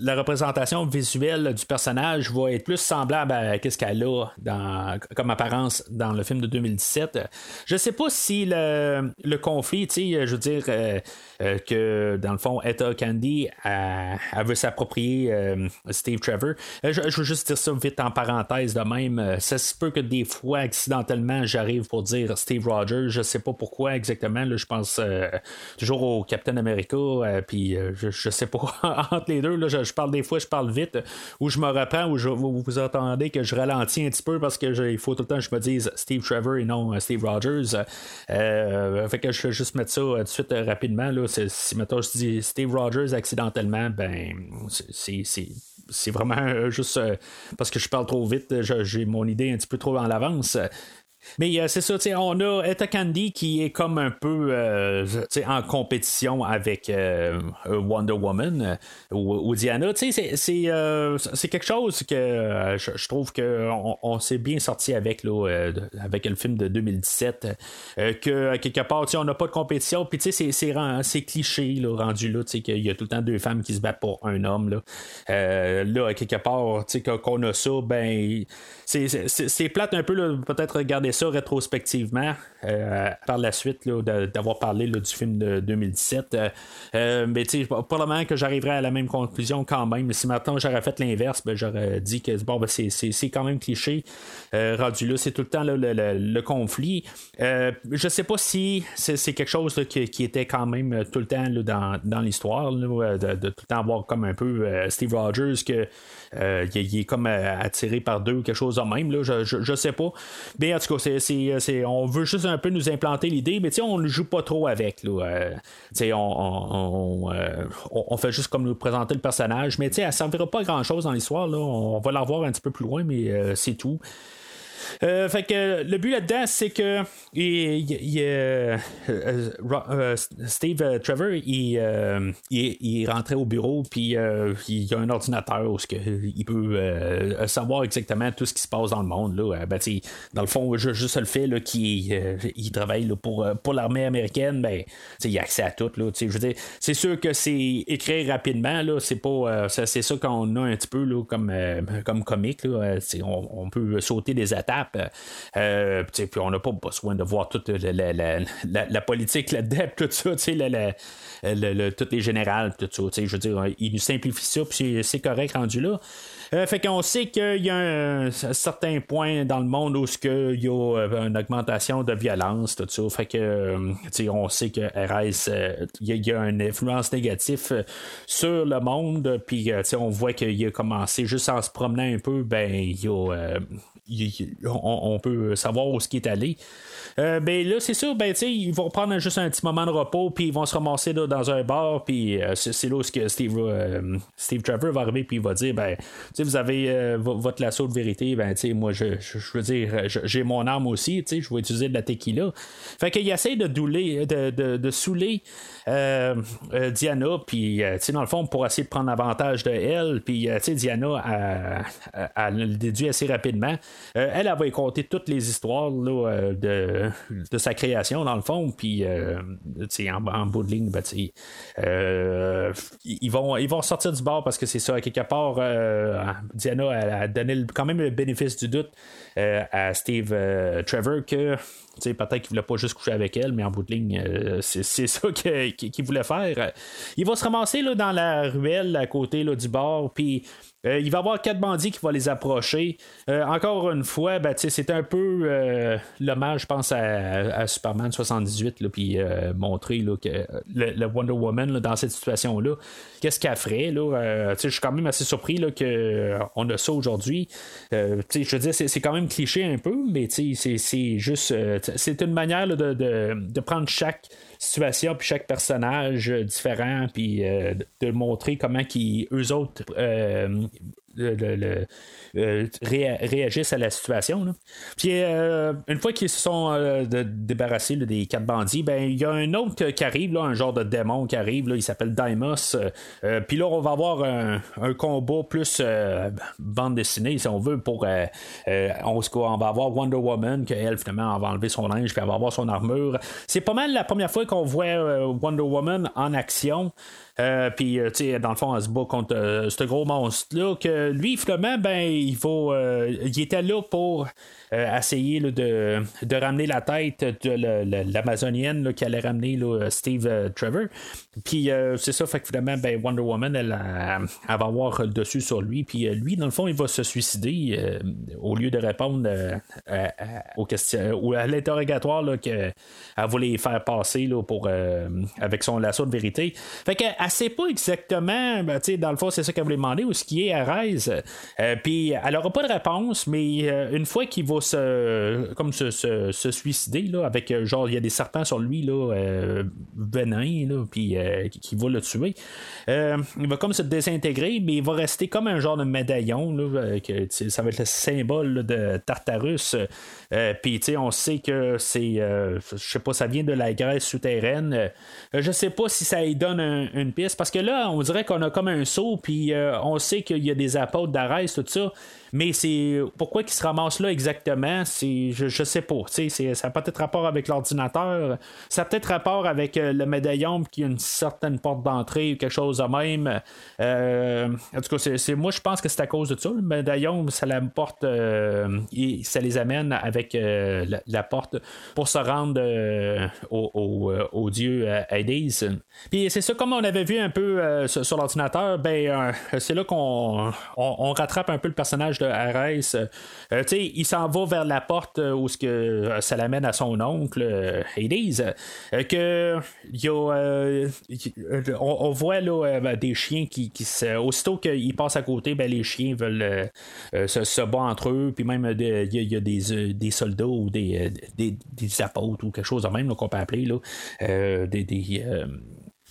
la représentation visuelle du personnage va être plus semblable à ce qu'elle a dans, comme apparence dans le film de 2017. Je sais pas si le, le conflit, je veux dire que dans le fond, Etta Candy elle, veut s'approprier Steve Trevor. Je veux juste dire ça vite en parenthèse de même. Euh, ça se peut que des fois, accidentellement, j'arrive pour dire Steve Rogers. Je sais pas pourquoi exactement. Là, je pense euh, toujours au Captain America. Euh, puis je, sais pas. entre les deux, là, je, parle des fois, je parle vite. Ou je me reprends, ou je, vous, vous entendez que je ralentis un petit peu parce que il faut tout le temps que je me dise Steve Trevor et non Steve Rogers. fait que je vais juste mettre ça tout de suite rapidement. Là. Si maintenant je dis Steve Rogers accidentellement, ben c'est c'est vraiment euh, juste euh, parce que je parle trop vite, j'ai mon idée un petit peu trop en l'avance. Mais euh, c'est ça, on a Etta Candy qui est comme un peu euh, en compétition avec euh, Wonder Woman ou, Diana. C'est quelque chose que je trouve qu'on on, s'est bien sorti avec, là, avec le film de 2017. que quelque part, on n'a pas de compétition. Puis c'est cliché là, rendu là, qu'il y a tout le temps deux femmes qui se battent pour un homme. Là, là quelque part, qu'on a ça, ben c'est plate un peu, peut-être regarder ça rétrospectivement euh, par la suite d'avoir parlé du film de 2017. Euh, euh, mais tu sais, probablement que j'arriverai à la même conclusion quand même. Si maintenant j'aurais fait l'inverse, ben, j'aurais dit que bon, ben, c'est quand même cliché. rendu là, c'est tout le temps le, conflit. je sais pas si c'est quelque chose qui, était quand même tout le temps dans, l'histoire, de, tout le temps avoir comme un peu Steve Rogers que il, est comme attiré par deux ou quelque chose de même. Là, je, je, sais pas. Mais en tout cas, c'est, on veut juste un peu nous implanter l'idée, mais on ne joue pas trop avec. Là, euh, on, fait juste comme nous présenter le personnage, mais elle ne servira pas à grand chose dans l'histoire. On va la revoir un petit peu plus loin, mais c'est tout. Euh, fait que le but là-dedans, c'est que il, euh, euh, Steve Trevor, il, il, est rentré au bureau, puis il a un ordinateur où il peut savoir exactement tout ce qui se passe dans le monde. Là. Ben, dans le fond, juste le fait qu'il travaille pour, pour l'armée américaine, ben, il a accès à tout. C'est sûr que c'est écrit rapidement, c'est ça qu'on a un petit peu là, comme, comme comique. Là, on, on, peut sauter des attaques euh, puis on n'a pas besoin de voir toute la, politique là-dedans, tout ça, le, toutes les générales, tout ça. Je veux dire, il nous simplifie ça, puis c'est correct rendu là. Euh, fait qu'on sait qu'il y a un, certain point dans le monde où il y a euh, une augmentation de violence, tout ça. Fait que, on sait que RS, il y, a une influence négative sur le monde, puis on voit qu'il a commencé juste en se promenant un peu, ben, il y a, on, peut savoir où ce qui est allé. Euh, ben là, c'est sûr, ben, ils vont prendre juste un petit moment de repos, puis ils vont se ramasser dans un bar, puis euh, c'est là où Steve, euh, Steve Trevor va arriver, puis il va dire ben, vous avez votre lasso de vérité, ben, moi, je, veux dire, j'ai mon arme aussi, je vais utiliser de la tequila. Fait qu'il essaie de, douler, de, de, saouler Diana, puis, dans le fond, pour essayer de prendre avantage de elle, puis, Diana a, a, le déduit assez rapidement. Elle, elle va toutes les histoires là, de, de, sa création, dans le fond, puis en, en bout de ligne, ben, ils, vont, ils vont sortir du bord parce que c'est ça, à quelque part, Diana a donné quand même le bénéfice du doute à Steve Trevor que peut-être qu'il voulait pas juste coucher avec elle, mais en bout de ligne, euh, c'est, ça qu'il voulait faire. Il va se ramasser là, dans la ruelle à côté là, du bord, puis euh, il va y avoir quatre bandits qui vont les approcher. Euh, encore une fois, ben, c'est un peu euh, l'hommage, je pense, à, Superman 78, puis montrer là, que le, Wonder Woman dans cette situation-là, qu'est-ce qu'elle ferait. Je suis quand même assez surpris qu'on a ça aujourd'hui. je veux dire, c'est, quand même cliché un peu, mais c'est, juste. c'est une manière de, prendre chaque situation puis chaque personnage différent puis de montrer comment qui eux autres euh, réagissent à la situation. Puis euh, une fois qu'ils se sont euh, débarrassés des quatre bandits, ben il y a un autre qui arrive, un genre de démon qui arrive, il s'appelle Daimos. Puis là, on va avoir un, combat plus bande dessinée, si on veut, pour on, on, va avoir Wonder Woman, qu'elle finalement va enlever son linge, puis elle va avoir son armure. C'est pas mal la première fois qu'on voit Wonder Woman en action. Euh, puis, euh, tu sais, dans le fond, elle se bat contre euh, ce gros monstre-là. Que lui, finalement, ben, il faut. il était là pour essayer de, de, ramener la tête de l'Amazonienne qui allait ramener Steve Trevor. Puis c'est ça, fait que finalement, ben, Wonder Woman, elle, va avoir le dessus sur lui. Puis lui, dans le fond, il va se suicider au lieu de répondre aux questions ou à l'interrogatoire qu'elle voulait faire passer là, pour, avec son lasso de vérité. Fait qu'elle ne sait pas exactement, ben, dans le fond, c'est ça qu'elle voulait demander, où ce qui est à Rez. Puis elle n'aura pas de réponse, mais une fois qu'il va se, comme se, suicider, là, avec euh, genre, il y a des serpents sur lui, là, euh, venin, puis euh, qui, va le tuer. il va comme se désintégrer, mais il va rester comme un genre de médaillon, là, que, ça va être le symbole de Tartarus. puis, on sait que c'est, je sais pas, ça vient de la Grèce souterraine. je sais pas si ça y donne une parce que là, on dirait qu'on a comme un saut, puis on sait qu'il y a des apôtres d'Arès, tout ça. Mais c'est pourquoi il se ramasse là exactement, je, je sais pas. Ça a peut-être rapport avec l'ordinateur. Ça a peut-être rapport avec euh, le médaillon qui a une certaine porte d'entrée ou quelque chose de même. Euh, en tout cas, moi je pense que c'est à cause de ça. Le médaillon, ça la porte euh, ça les amène avec la, porte pour se rendre au, au, dieu Hades. Puis c'est ça, comme on avait vu un peu sur, l'ordinateur, ben c'est là qu'on on rattrape un peu le personnage de Arès. Euh, il s'en va vers la porte euh, où que, euh, ça l'amène à son oncle, Hades. que on, voit là, ben, des chiens qui, qui aussitôt qu'ils passent à côté, ben, les chiens veulent se, se battre entre eux, puis même il y, a des, des soldats ou des, des, apôtres ou quelque chose de même qu'on peut appeler là, des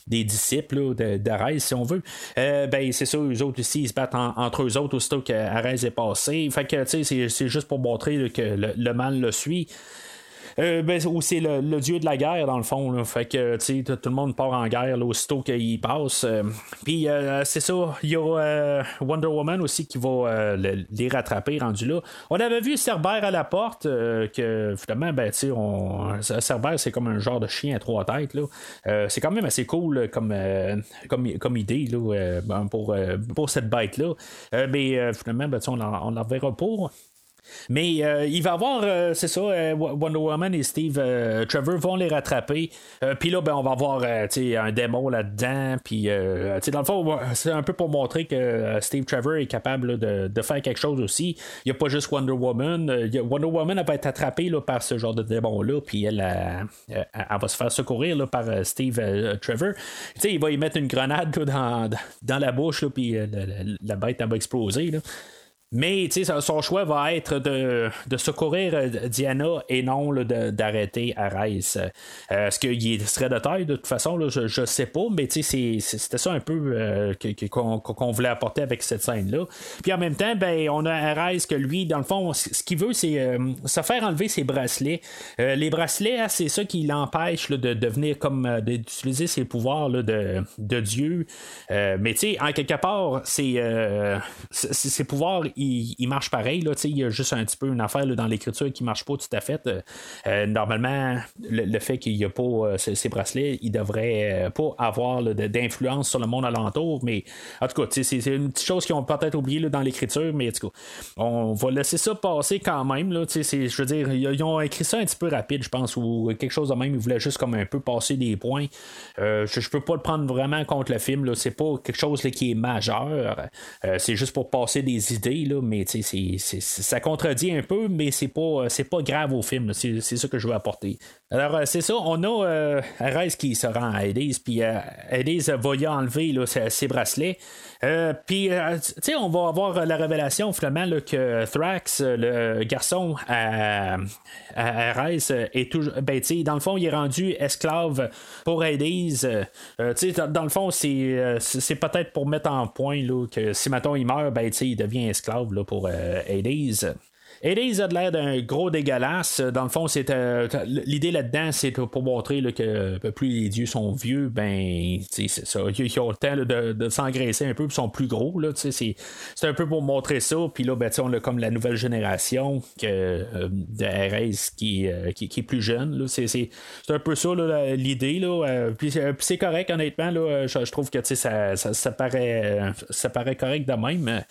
des disciples d'Arès, si on veut, euh, ben c'est ça, eux autres aussi, ils se battent entre eux autres aussitôt qu'Arès est passé. Fait que, tu sais, c'est juste pour montrer que le, mal le suit. Euh, ben, c'est le, dieu de la guerre, dans le fond. Fait que, tout le monde part en guerre là, aussitôt qu'il passe. Euh, puis, euh, c'est ça, il y a Wonder Woman aussi qui va les rattraper, rendu là. On avait vu Cerbère à la porte, que finalement, ben, tu sais, on... C'est comme un genre de chien à trois têtes. Là. c'est quand même assez cool comme, comme, comme idée là, ben, pour, pour cette bête-là. mais finalement, ben, on ne la verra pas. Mais euh, il va avoir, euh, c'est ça, euh, Wonder Woman et Steve Trevor vont les rattraper. puis là, ben, on va avoir un démon là-dedans. Puis, dans le fond, c'est un peu pour montrer que Steve Trevor est capable de, faire quelque chose aussi. Il n'y a pas juste Wonder Woman. Wonder Woman va être attrapée là, par ce genre de démon-là. Puis elle, va se faire secourir là, par Steve Trevor. il va y mettre une grenade dans, dans la bouche. Puis la, bête va exploser. Là. Mais son choix va être de, secourir euh, Diana et non d'arrêter Arès. Euh, Est-ce qu'il serait de taille de toute façon? je ne sais pas, mais c'était ça un peu euh, qu'on voulait apporter avec cette scène-là. Puis en même temps, ben, on a Arès que lui, dans le fond, ce qu'il veut, c'est se faire enlever ses bracelets. les bracelets, hein, c'est ça qui l'empêche de devenir comme d'utiliser ses pouvoirs de, de Dieu. mais en quelque part, ses pouvoirs il, marche pareil. Là, il y a juste un petit peu une affaire dans l'écriture qui marche pas tout à fait. Euh, normalement, le, fait qu'il n'y a pas ces, bracelets, il devrait pas avoir d'influence sur le monde alentour. Mais en tout cas, c'est une petite chose qu'ils ont peut-être oublié dans l'écriture. Mais en tout cas, on va laisser ça passer quand même. Je veux dire, ils ont écrit ça un petit peu rapide, je pense, ou quelque chose de même. Ils voulaient juste comme un peu passer des points. je, je peux pas le prendre vraiment contre le film. C'est pas quelque chose qui est majeur. Euh, c'est juste pour passer des idées, mais ça contredit un peu, mais c'est pas, c'est pas grave au film. C'est, ça que je veux apporter. Alors, euh, c'est ça. On a euh, qui se rend à Hades, puis euh, Hades va y enlever là, ses, bracelets. puis, tu sais, on va avoir la révélation finalement que Thrax, le garçon à, à est toujours. Ben, dans le fond, il est rendu esclave pour Hades. dans, le fond, c'est, c'est peut-être pour mettre en point là, que si maintenant il meurt, ben, il devient esclave là, pour euh, Hades. Hades a l'air d'un gros dégueulasse. Dans le fond, c'est euh, l'idée là-dedans, c'est pour montrer que euh, plus les dieux sont vieux, ben c'est ça. Ils ont le temps de, s'engraisser un peu, ils sont plus gros. c'est, un peu pour montrer ça. Puis là, ben, on a comme la nouvelle génération que, de RS qui, est plus jeune. C'est, un peu ça l'idée. Puis, c'est correct, honnêtement. Je, trouve que ça, ça, paraît, ça paraît correct de même.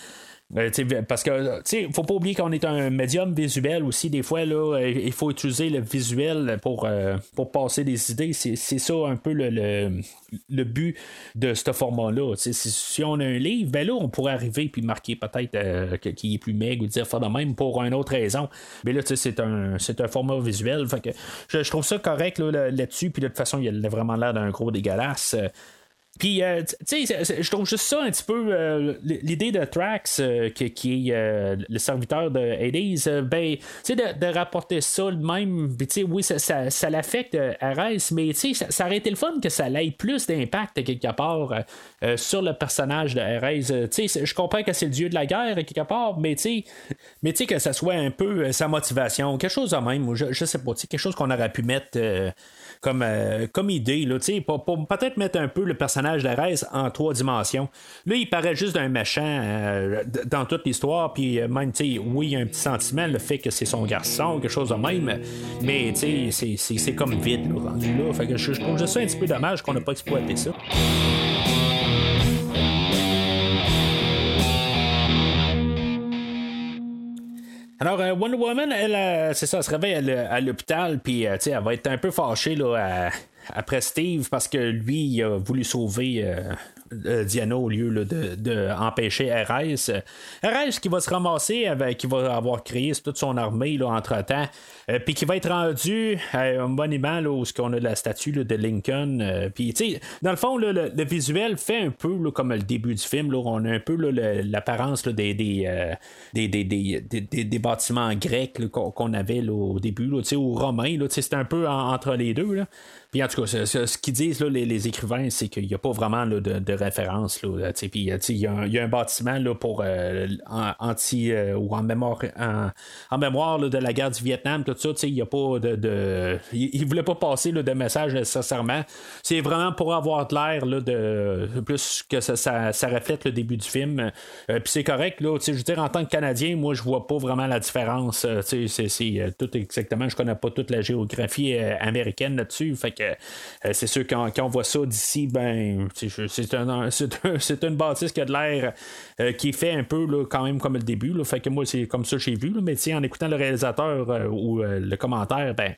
Ben, parce que, tu faut pas oublier qu'on est un médium visuel aussi. Des fois, là, il faut utiliser le visuel pour, euh, pour passer des idées. C'est, ça un peu le, le, but de ce format-là. Si, on a un livre, ben là, on pourrait arriver puis marquer peut-être euh, qu'il est plus maigre ou dire faire de même pour une autre raison. Mais là, c'est un, c'est un format visuel. Que je, trouve ça correct là, là-dessus. Puis de toute façon, il a vraiment l'air d'un gros dégueulasse. Puis, euh, tu sais, je trouve juste ça un petit peu euh, l'idée de Trax, euh, qui, est le serviteur de Hades, ben, tu sais, de, rapporter ça de même, tu sais, oui, ça, ça, l'affecte RS, mais tu sais, ça, aurait été le fun que ça ait plus d'impact quelque part sur le personnage de RS. Tu sais, je comprends que c'est le dieu de la guerre quelque part, mais tu sais, mais tu sais, que ça soit un peu sa motivation, quelque chose de même, je, je sais pas, tu sais, quelque chose qu'on aurait pu mettre comme, euh, comme idée, là, pour, pour peut-être mettre un peu le personnage d'Arès en trois dimensions. Là, il paraît juste d'un méchant euh, dans toute l'histoire, puis euh, même, oui, il y a un petit sentiment, le fait que c'est son garçon, quelque chose de même, mais c'est comme vide, là, rendu là. Je trouve ça un petit peu dommage qu'on n'a pas exploité ça. Alors, euh, Wonder Woman, elle, euh, c'est ça, elle se réveille à l'hôpital, puis euh, elle va être un peu fâchée là, après Steve parce que lui, il a voulu sauver euh, Diana au lieu de, de, RS. RS qui va se ramasser, avec, qui va avoir créé toute son armée entre-temps, euh, puis qui va être rendu à un monument où on a la statue de Lincoln. Euh, puis, dans le fond, le, visuel fait un peu comme le début du film. Là, on a un peu l'apparence des des, des, bâtiments grecs qu'on avait au début, ou romains. C'est un peu entre les deux. Là. Puis en tout cas, ce, qu'ils disent les, écrivains, c'est qu'il n'y a pas vraiment de, de, référence. Là, puis il y, a un bâtiment là, pour euh, anti euh, ou en mémoire en, mémoire de la guerre du Vietnam, tout ça, il n'y a pas de. de il, ne voulait pas passer de message nécessairement. C'est vraiment pour avoir de l'air de plus que ça, ça, reflète le début du film. Euh, puis c'est correct, là, je veux dire, en tant que Canadien, moi je vois pas vraiment la différence. c'est, tout exactement, je connais pas toute la géographie américaine là-dessus. Euh, c'est sûr quand, on voit ça d'ici, ben c'est un, une bâtisse qui a de l'air euh, qui fait un peu là, quand même comme le début. Là, fait que moi, c'est comme ça que j'ai vu. Là, mais en écoutant le réalisateur euh, ou le commentaire, ben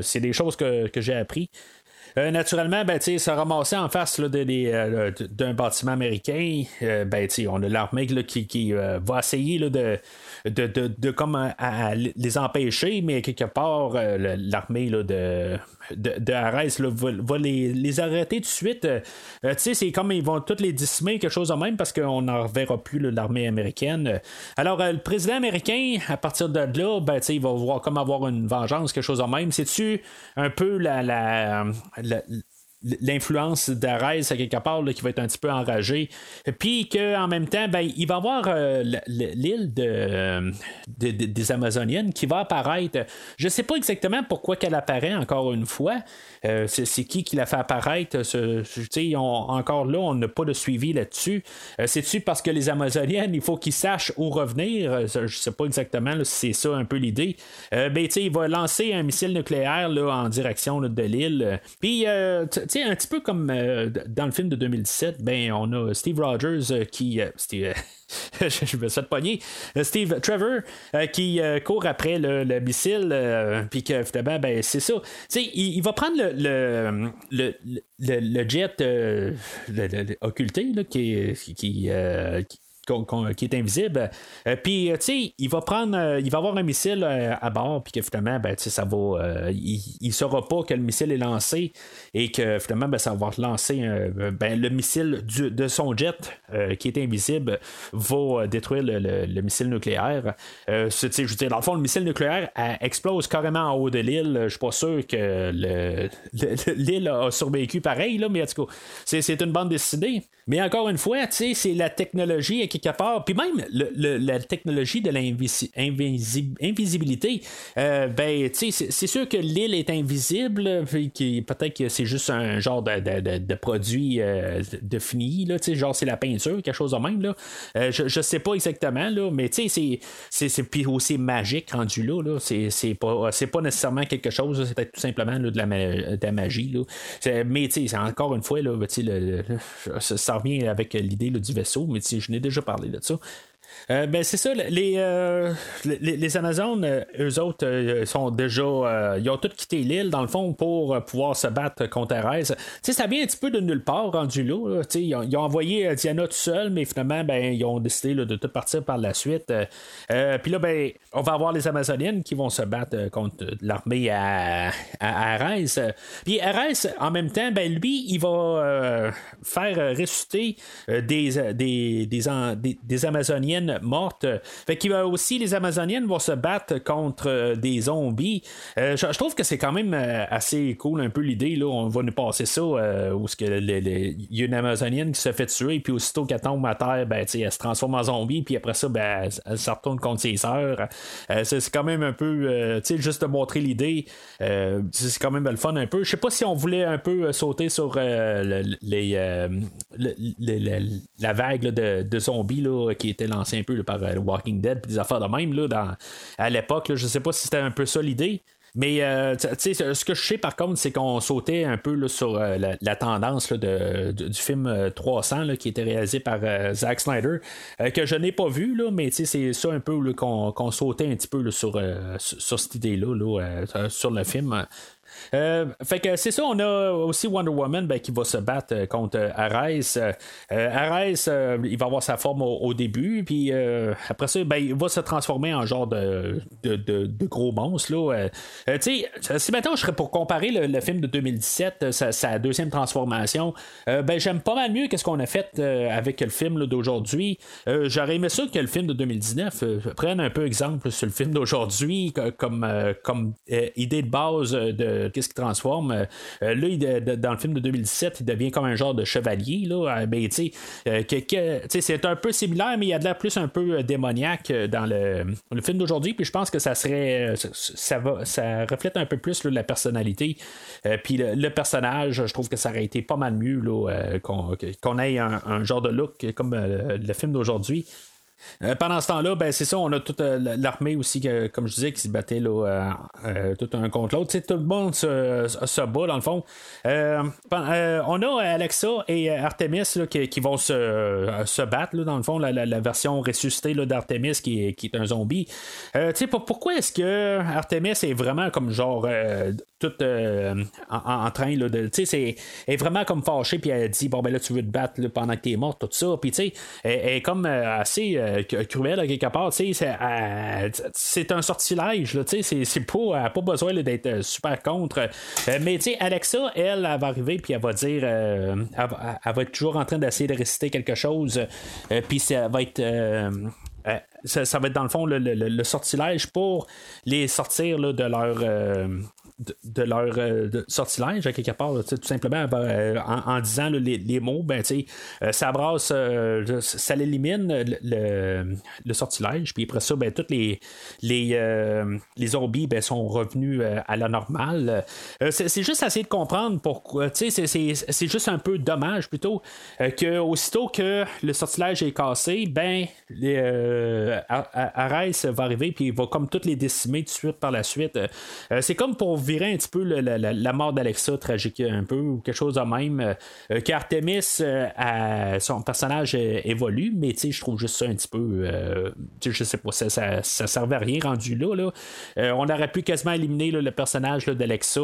c'est des choses que, que j'ai appris. Naturellement, ben, se ramasser en face d'un bâtiment américain, ben, on a l'armée qui, qui va essayer là, de, de, de, de, comme à, les empêcher, mais quelque part, l'armée de, de, de Arès va, les, arrêter tout de suite. Euh, c'est comme ils vont tous les dissumer, quelque chose de même, parce qu'on n'en reverra plus l'armée américaine. Alors, euh, le président américain, à partir de là, ben, il va voir comme avoir une vengeance, quelque chose de même. C'est-tu un peu la, la, l'influence d'Arès à quelque part qui va être un petit peu enragé. Puis qu'en même temps, ben, il va y avoir l'île de, des Amazoniennes qui va apparaître. Je sais pas exactement pourquoi qu'elle apparaît encore une fois. c'est qui qui l'a fait apparaître? Encore là, on n'a pas de suivi là-dessus. C'est-tu parce que les Amazoniennes, il faut qu'ils sachent où revenir? Je sais pas exactement si c'est ça un peu l'idée. ben, il va lancer un missile nucléaire là, en direction de l'île. Puis, euh, un petit peu comme euh, dans le film de 2017, ben, on a Steve Rogers euh, qui. Steve, je me suis pogner. Steve Trevor qui court après le, missile, puis que finalement, ben, c'est ça. Tu sais, il, va prendre le, le, le, jet occulté là, qui est invisible. Euh, puis, euh, tu sais, il va prendre, euh, il va avoir un missile à bord, puis que finalement, ben, ça va, il, ne saura pas que le missile est lancé et que finalement, ben, ça va lancer ben, le missile de son jet qui est invisible va détruire le, missile nucléaire. je veux dire, dans le fond, le missile nucléaire explose carrément en haut de l'île. Je suis pas sûr que l'île a survécu pareil, là, mais en tout cas, c'est une bande dessinée. Mais encore une fois, tu sais, c'est la technologie quelque part. Puis même la technologie de l'invisibilité, euh, ben, c'est sûr que l'île est invisible, peut-être que c'est juste un genre de, de, produit euh, défini, là, tu sais, genre c'est la peinture, quelque chose de même, là. Euh, je, je sais pas exactement, là, mais c'est aussi magique rendu là, là. C'est pas, pas nécessairement quelque chose, c'est peut-être tout simplement de, la, de la magie, là. Mais sais, encore une fois, là, ça revient avec l'idée du vaisseau, mais je n'ai déjà parlé de ça. Euh, ben c'est ça, les, euh, les, Amazones, euh, eux autres, sont déjà. ils ont tous quitté l'île, dans le fond, pour pouvoir se battre contre Ares. sais ça vient un petit peu de nulle part, rendu là. ils, ont, envoyé Diana tout seul, mais finalement, ben, ils ont décidé de tout partir par la suite. Puis là, ben, on va avoir les Amazoniennes qui vont se battre contre l'armée à, à Ares. Puis Ares, en même temps, ben, lui, il va faire ressusciter des, des, des Amazoniennes morte. Fait qu'il va aussi, les Amazoniennes vont se battre contre euh, des zombies. Euh, je, trouve que c'est quand même euh, assez cool un peu l'idée. Là. On va nous passer ça où il y a une Amazonienne qui se fait tuer, puis aussitôt qu'elle tombe à terre, ben, elle se transforme en zombie, puis après ça, ben, elle, se retourne contre ses sœurs. c'est quand même un peu, juste de montrer l'idée. c'est quand même le fun un peu. Je sais pas si on voulait un peu sauter sur la vague de, de, zombies là, qui était lancée un peu par euh, Walking Dead, des affaires de même là, dans, à l'époque. Je sais pas si c'était un peu ça l'idée. Mais euh, ce que je sais par contre, c'est qu'on sautait un peu là, sur euh, la, tendance de, du film 300 là, qui était réalisé par Zack Snyder, que je n'ai pas vu, là, mais c'est ça un peu qu'on sautait un petit peu sur, sur, cette idée-là, là, sur le film. Euh, fait que c'est ça, on a aussi Wonder Woman ben, qui va se battre euh, contre Ares. Euh, Ares, il va avoir sa forme au, début, puis après ça, ben, il va se transformer en genre de, de, gros monstre. Là. si maintenant je serais pour comparer le, film de 2017, sa, deuxième transformation, ben, j'aime pas mal mieux qu'est-ce qu'on a fait avec le film d'aujourd'hui. J'aurais aimé ça que le film de 2019 prenne un peu exemple sur le film d'aujourd'hui comme, comme idée de base de qu'est-ce qui transforme. Euh, euh, là, dans le film de 2017, il devient comme un genre de chevalier. Là, euh, ben, c'est un peu similaire, mais il y a de l'air plus un peu démoniaque dans le, film d'aujourd'hui. Puis je pense que ça serait. Ça, va, ça reflète un peu plus la personnalité. puis le, personnage, je trouve que ça aurait été pas mal mieux qu'on ait un, genre de look comme le film d'aujourd'hui. Euh, pendant ce temps-là, ben, c'est ça, on a toute euh, l'armée aussi, comme je disais, qui se battait là, euh, tout un contre l'autre. Tout le monde se, se, bat, dans le fond. on a Alexa et Artemis qui, vont se, se battre, dans le fond, la, version ressuscitée d'Artemis qui qui est un zombie. pourquoi est-ce que Artemis est vraiment comme genre tout en, train de. Tu sais, est vraiment comme fâchée, puis elle dit Bon, ben là, tu veux te battre pendant que t'es mort, tout ça. Puis, tu sais, elle, est comme assez euh, cruel à quelque part. Euh, c'est un sortilège. C'est pas, pas besoin d'être euh, super contre. mais Alexa, elle, elle, va arriver puis elle va dire elle, va être toujours en train d'essayer de réciter quelque chose. puis ça va être. Ça, va être dans le fond le, sortilège pour les sortir de leur de, leur sortilège, à quelque part, tout simplement en, disant les, mots, ben, ça brasse, ça l'élimine le, le, sortilège, puis après ça, ben, tous les, les, les zombies ben, sont revenus à la normale. c'est juste assez de comprendre pourquoi, c'est juste un peu dommage plutôt que aussitôt que le sortilège est cassé, ben, les, va arriver, puis il va comme toutes les décimer tout de suite par la suite. Euh, c'est comme pour virer un petit peu la, mort d'Alexa tragique un peu, ou quelque chose de même. Euh, euh, son personnage évolue, mais je trouve juste ça un petit peu. je sais pas, ça, ça, servait à rien rendu là. là. on aurait pu quasiment éliminer le personnage d'Alexa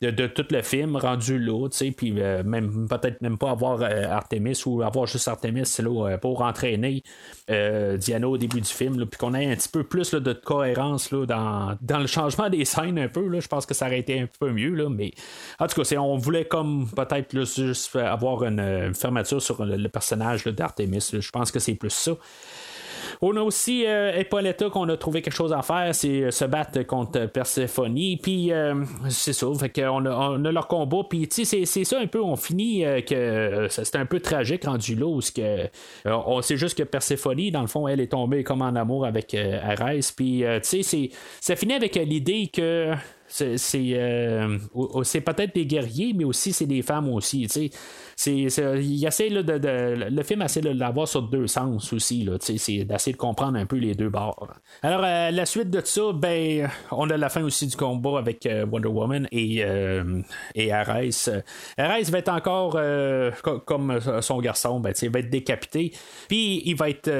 de, tout le film rendu là, puis même peut-être même pas avoir Artemis ou avoir juste Artemis là, pour entraîner Diana au début du film, puis qu'on ait un petit peu plus de cohérence dans, dans, le changement des scènes un peu. Là, je pense que ça aurait été un peu mieux. Là, mais en tout cas, on voulait comme peut-être juste avoir une, fermeture sur le, personnage d'Artemis. Je pense que c'est plus ça. On a aussi euh, qu'on a trouvé quelque chose à faire, c'est euh, se battre contre Persephone. Puis euh, c'est ça, fait qu'on a, on a leur combat. Puis c'est, c'est ça un peu, on finit euh, que c'est un peu tragique rendu là, où on sait juste que Persephone, dans le fond, elle est tombée comme en amour avec Arès. Puis tu sais, ça finit avec l'idée que c'est, c'est, peut-être des guerriers, mais aussi c'est des femmes aussi. il essaie de, le film essaie de l'avoir sur deux sens aussi. Là, c'est d'essayer de comprendre un peu les deux bords. Alors, euh, la suite de ça, ben, on a la fin aussi du combat avec euh, Wonder Woman et, euh, et Ares. Ares va être encore comme son garçon, ben, il va être décapité. Puis il va être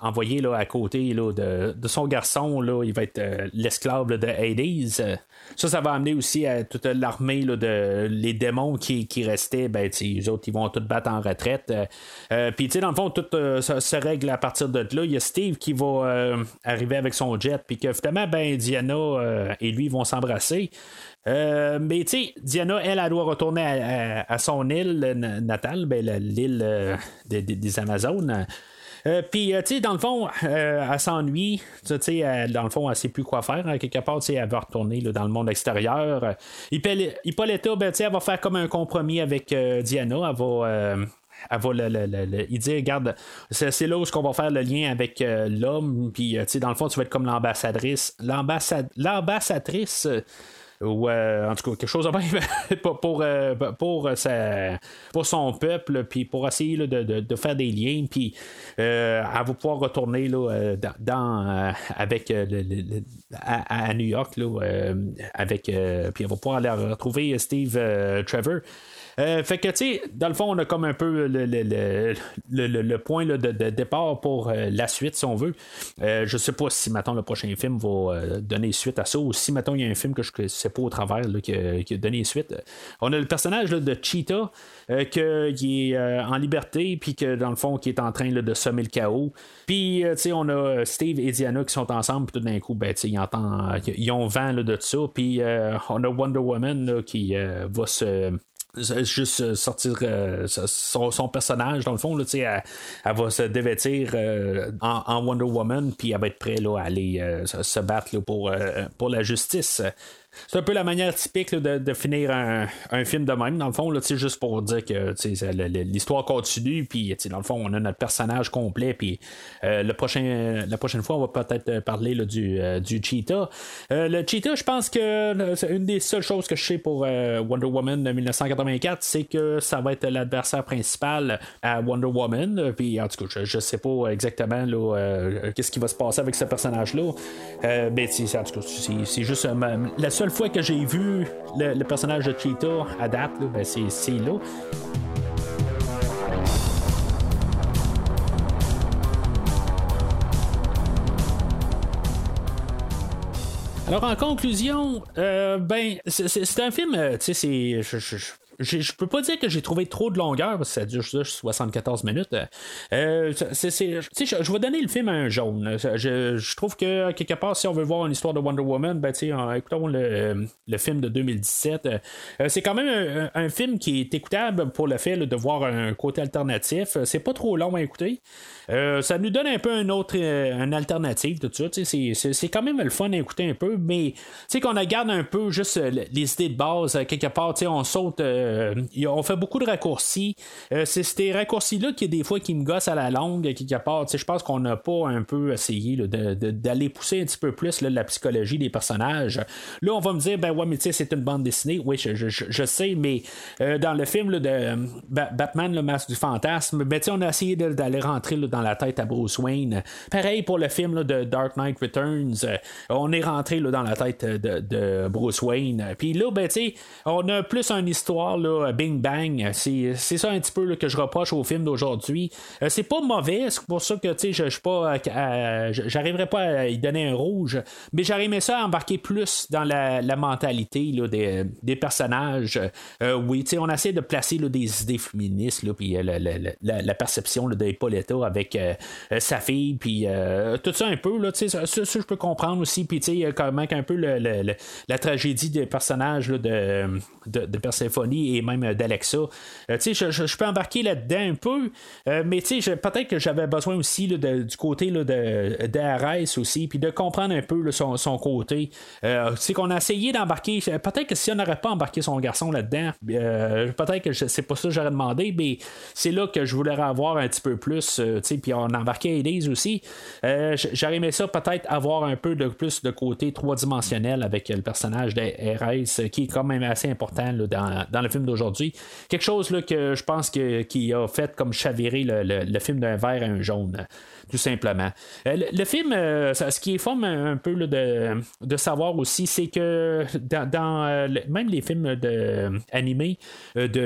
envoyé là, à côté là, de, de, son garçon. Là, il va être l'esclave de Hades. Ça, ça va amener aussi à toute l'armée de les démons qui, qui restaient. Ben, les autres, ils vont tous battre en retraite. Euh, euh, puis, tu sais, dans le fond, tout euh, se règle à partir de là. Il y a Steve qui va arriver avec son jet, puis que finalement, ben, Diana et lui vont s'embrasser. mais tu sais, Diana, elle, elle doit retourner à, son île natale, ben, l'île des Amazones. Euh, puis, euh, tu sais, dans le fond, euh, elle s'ennuie. Tu sais, dans le fond, elle sait plus quoi faire. Hein, quelque part, tu sais, elle va retourner dans le monde extérieur. Hippolyta, ben, tu sais, elle va faire comme un compromis avec Diana. Elle va elle va le, il dit regarde c'est, là où on va faire le lien avec l'homme puis tu sais dans le fond tu vas être comme l'ambassadrice l'ambassadrice ou euh, en tout cas quelque chose de pour, pour, euh, pour, euh, pour, son peuple, puis pour essayer de, faire des liens, puis elle va pouvoir retourner là, dans, avec à, New York là, avec puis elle va pouvoir aller retrouver Steve Trevor. Euh, fait que, tu sais, dans le fond, on a comme un peu le, le, point de, départ pour euh, la suite, si on veut. Euh, je sais pas si, maintenant le prochain film va donner suite à ça, ou si, maintenant il y a un film que je ne sais pas au travers qui, a, donné suite. On a le personnage de Cheetah, qui est en liberté, puis que, dans le fond, qui est en train de sommer le chaos. Puis, tu sais, on a Steve et Diana qui sont ensemble, puis tout d'un coup, ben, tu sais, ils, ils, ont vent de ça. Puis, on a Wonder Woman qui va se juste euh, sortir euh, son, personnage dans le fond là, elle, elle va se dévêtir euh, en, Wonder Woman puis elle va être prête à aller se battre pour, pour la justice c'est un peu la manière typique de, finir un, film de même, dans le fond, là, juste pour dire que l'histoire continue, puis dans le fond, on a notre personnage complet, puis euh, la prochaine fois, on va peut-être parler du, euh, du Cheetah. Euh, le Cheetah, je pense que c'est une des seules choses que je sais pour Wonder Woman de 1984, c'est que ça va être l'adversaire principal à Wonder Woman, puis en tout cas, je, je sais pas exactement qu'est-ce qui va se passer avec ce personnage-là, mais en tout cas, c'est juste la seule fois que j'ai vu le, personnage de Cheetah à date, ben, c'est là. Alors en conclusion, euh, ben c'est un film, euh, tu sais, je, je peux pas dire que j'ai trouvé trop de longueur, parce que ça dure juste 74 minutes. Euh, je, vais donner le film à un jaune. Je, trouve que, quelque part, si on veut voir une histoire de Wonder Woman, ben, écoutons le, le film de 2017. Euh, c'est quand même un, film qui est écoutable pour le fait de voir un côté alternatif. C'est pas trop long à écouter. Euh, ça nous donne un peu un autre, euh, une alternative, tout ça. C'est, quand même le fun à écouter un peu, mais qu'on regarde un peu juste euh, les idées de base. euh, quelque part, on saute, euh, on fait beaucoup de raccourcis. Euh, c'est ces raccourcis-là qui, des fois, qui me gossent à la part. Tu sais, Je pense qu'on n'a pas un peu essayé d'aller pousser un petit peu plus la psychologie des personnages. Là, on va me dire, ben ouais, mais c'est une bande dessinée. Oui, je, sais, mais euh, dans le film de Ba- Batman, le masque du fantasme, ben, on a essayé d'aller rentrer dans la tête à Bruce Wayne. Pareil pour le film de Dark Knight Returns. on est rentré dans la tête de, Bruce Wayne. Puis là, ben, on a plus une histoire, là, Bing Bang. C'est c'est ça un petit peu là, que je reproche au film d'aujourd'hui. Euh, c'est pas mauvais, c'est pour ça que je suis pas. à- à- J'arriverai pas à y donner un rouge, mais j'aurais aimé ça embarquer plus dans la, mentalité là, des, des personnages. Euh, oui, on essaie de placer là, des idées féministes, puis euh, la, la- la- perception là, d'Hippolyta avec euh, euh, sa fille, puis euh, tout ça un peu, là, ça, ça, je peux comprendre aussi, puis comment un peu le- la tragédie des personnages de, de, de Et même euh, d'Alexa. Euh, je, je- peux embarquer là-dedans un peu, euh, mais peut-être que j'avais besoin aussi du côté là, de aussi, puis de comprendre un peu son, son côté. Sais, qu'on a essayé d'embarquer, peut-être que si on n'aurait pas embarqué son garçon là-dedans, peut-être que c'est pas ça que j'aurais demandé, mais c'est là que je voulais avoir un petit peu plus, puis on embarquait Elise aussi. J'aurais aimé ça peut-être avoir un peu de plus de côté trois-dimensionnel avec le personnage d'Ares, qui est quand même assez important dans, dans le film d'aujourd'hui. Quelque chose là, que je pense que, qui a fait comme chavirer le, le- film d'un vert à un jaune, tout simplement. Euh, le, film, euh, ce qui est fun un, un peu là, de, de savoir aussi, c'est que dans, euh, même les films de, animés euh, de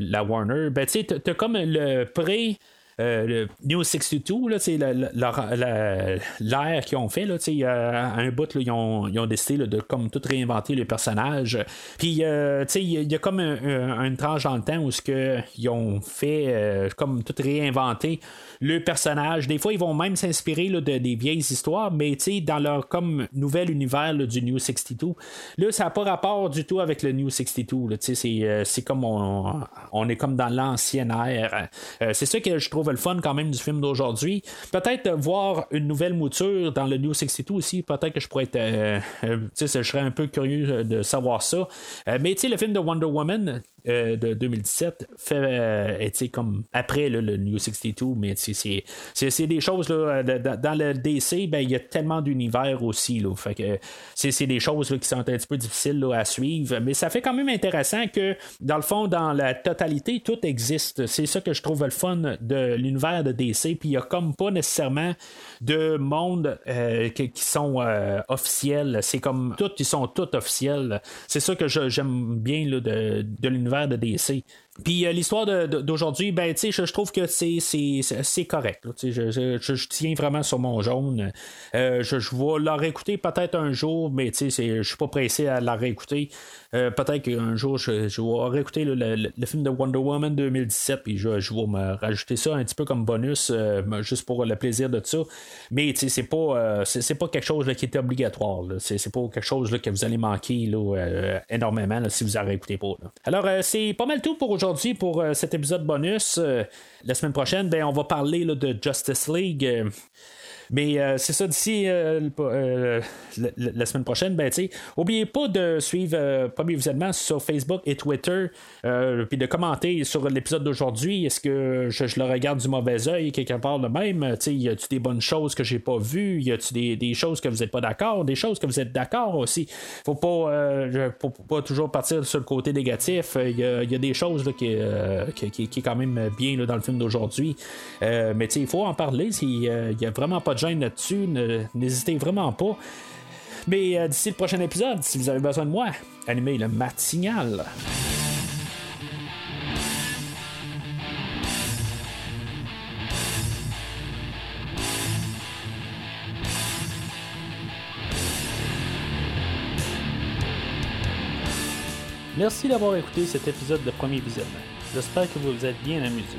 la Warner, ben, tu t'as comme le pré- euh, le New 62, là, sais, la- l'air qu'ils ont fait, là, sais, euh, à un bout, là, ils, ont, ils ont décidé là, de comme tout réinventer les personnages. Puis, euh, il y, a- comme un- un- une tranche dans le temps où ce que ils ont fait euh, comme tout réinventer le personnage. Des fois, ils vont même s'inspirer de, des vieilles histoires, mais dans leur comme nouvel univers du New 62. Là, ça n'a pas rapport du tout avec le New 62. là, tu sais, c'est, euh, comme on, on est comme dans l'ancienne ère. Euh, c'est ça que je trouve le fun quand même du film d'aujourd'hui. Peut-être voir une nouvelle mouture dans le New 62 aussi. Peut-être que je pourrais être. euh, euh, je serais un peu curieux de savoir ça. Euh, mais tu sais, le film de Wonder Woman. Euh, de 2017 fait euh, comme après le New 62 mais c'est, des choses là, euh, dans le DC ben, il y a tellement d'univers aussi là, c'est, des choses là, qui sont un petit peu difficiles là, à suivre. Mais ça fait quand même intéressant que dans le fond dans la totalité tout existe. C'est ça que je trouve le fun de l'univers de DC puis il y a comme pas nécessairement de monde qui, sont officiels. C'est comme tous ils sont tous officiels. C'est ça que j'aime bien de, de l'univers de DC puis euh, l'histoire d'aujourd'hui, ben tu je, trouve que c'est, correct. Je, je, tiens vraiment sur mon jaune. Euh, je, vais la réécouter peut-être un jour, mais tu sais, je suis pas pressé à la réécouter. Euh, peut-être qu'un jour, je, vais réécouter le, film de Wonder Woman 2017, puis je, vais me rajouter ça un petit peu comme bonus, juste pour le plaisir de ça. Mais tu sais, c'est pas, pas quelque chose qui est obligatoire. C'est, pas quelque chose que vous allez manquer énormément si vous en réécoutez pas. Alors, c'est pas mal tout pour aujourd'hui pour euh, cet épisode bonus. Euh, la semaine prochaine, ben, on va parler là, de Justice League. Mais euh, c'est ça d'ici euh, euh, la, semaine prochaine. Ben, oubliez pas de suivre Premier Visionnement sur Facebook et Twitter, puis de commenter sur l'épisode d'aujourd'hui. Est-ce que je, le regarde du mauvais œil quelque part de même? Y a-tu des bonnes choses que j'ai pas vues? Y a-tu des, des choses que vous êtes pas d'accord? Des choses que vous êtes d'accord aussi? Faut pas, faut pas toujours partir sur le côté négatif. Il y a, y a des choses là, qui, qui, qui- est quand même bien là, dans le film d'aujourd'hui. Mais il faut en parler. Il n'y a vraiment pas gêne là-dessus. N'hésitez vraiment pas. Mais euh, d'ici le prochain épisode, si vous avez besoin de moi, animez le Mat Signal. Merci d'avoir écouté cet épisode de premier visionnement. J'espère que vous vous êtes bien amusé.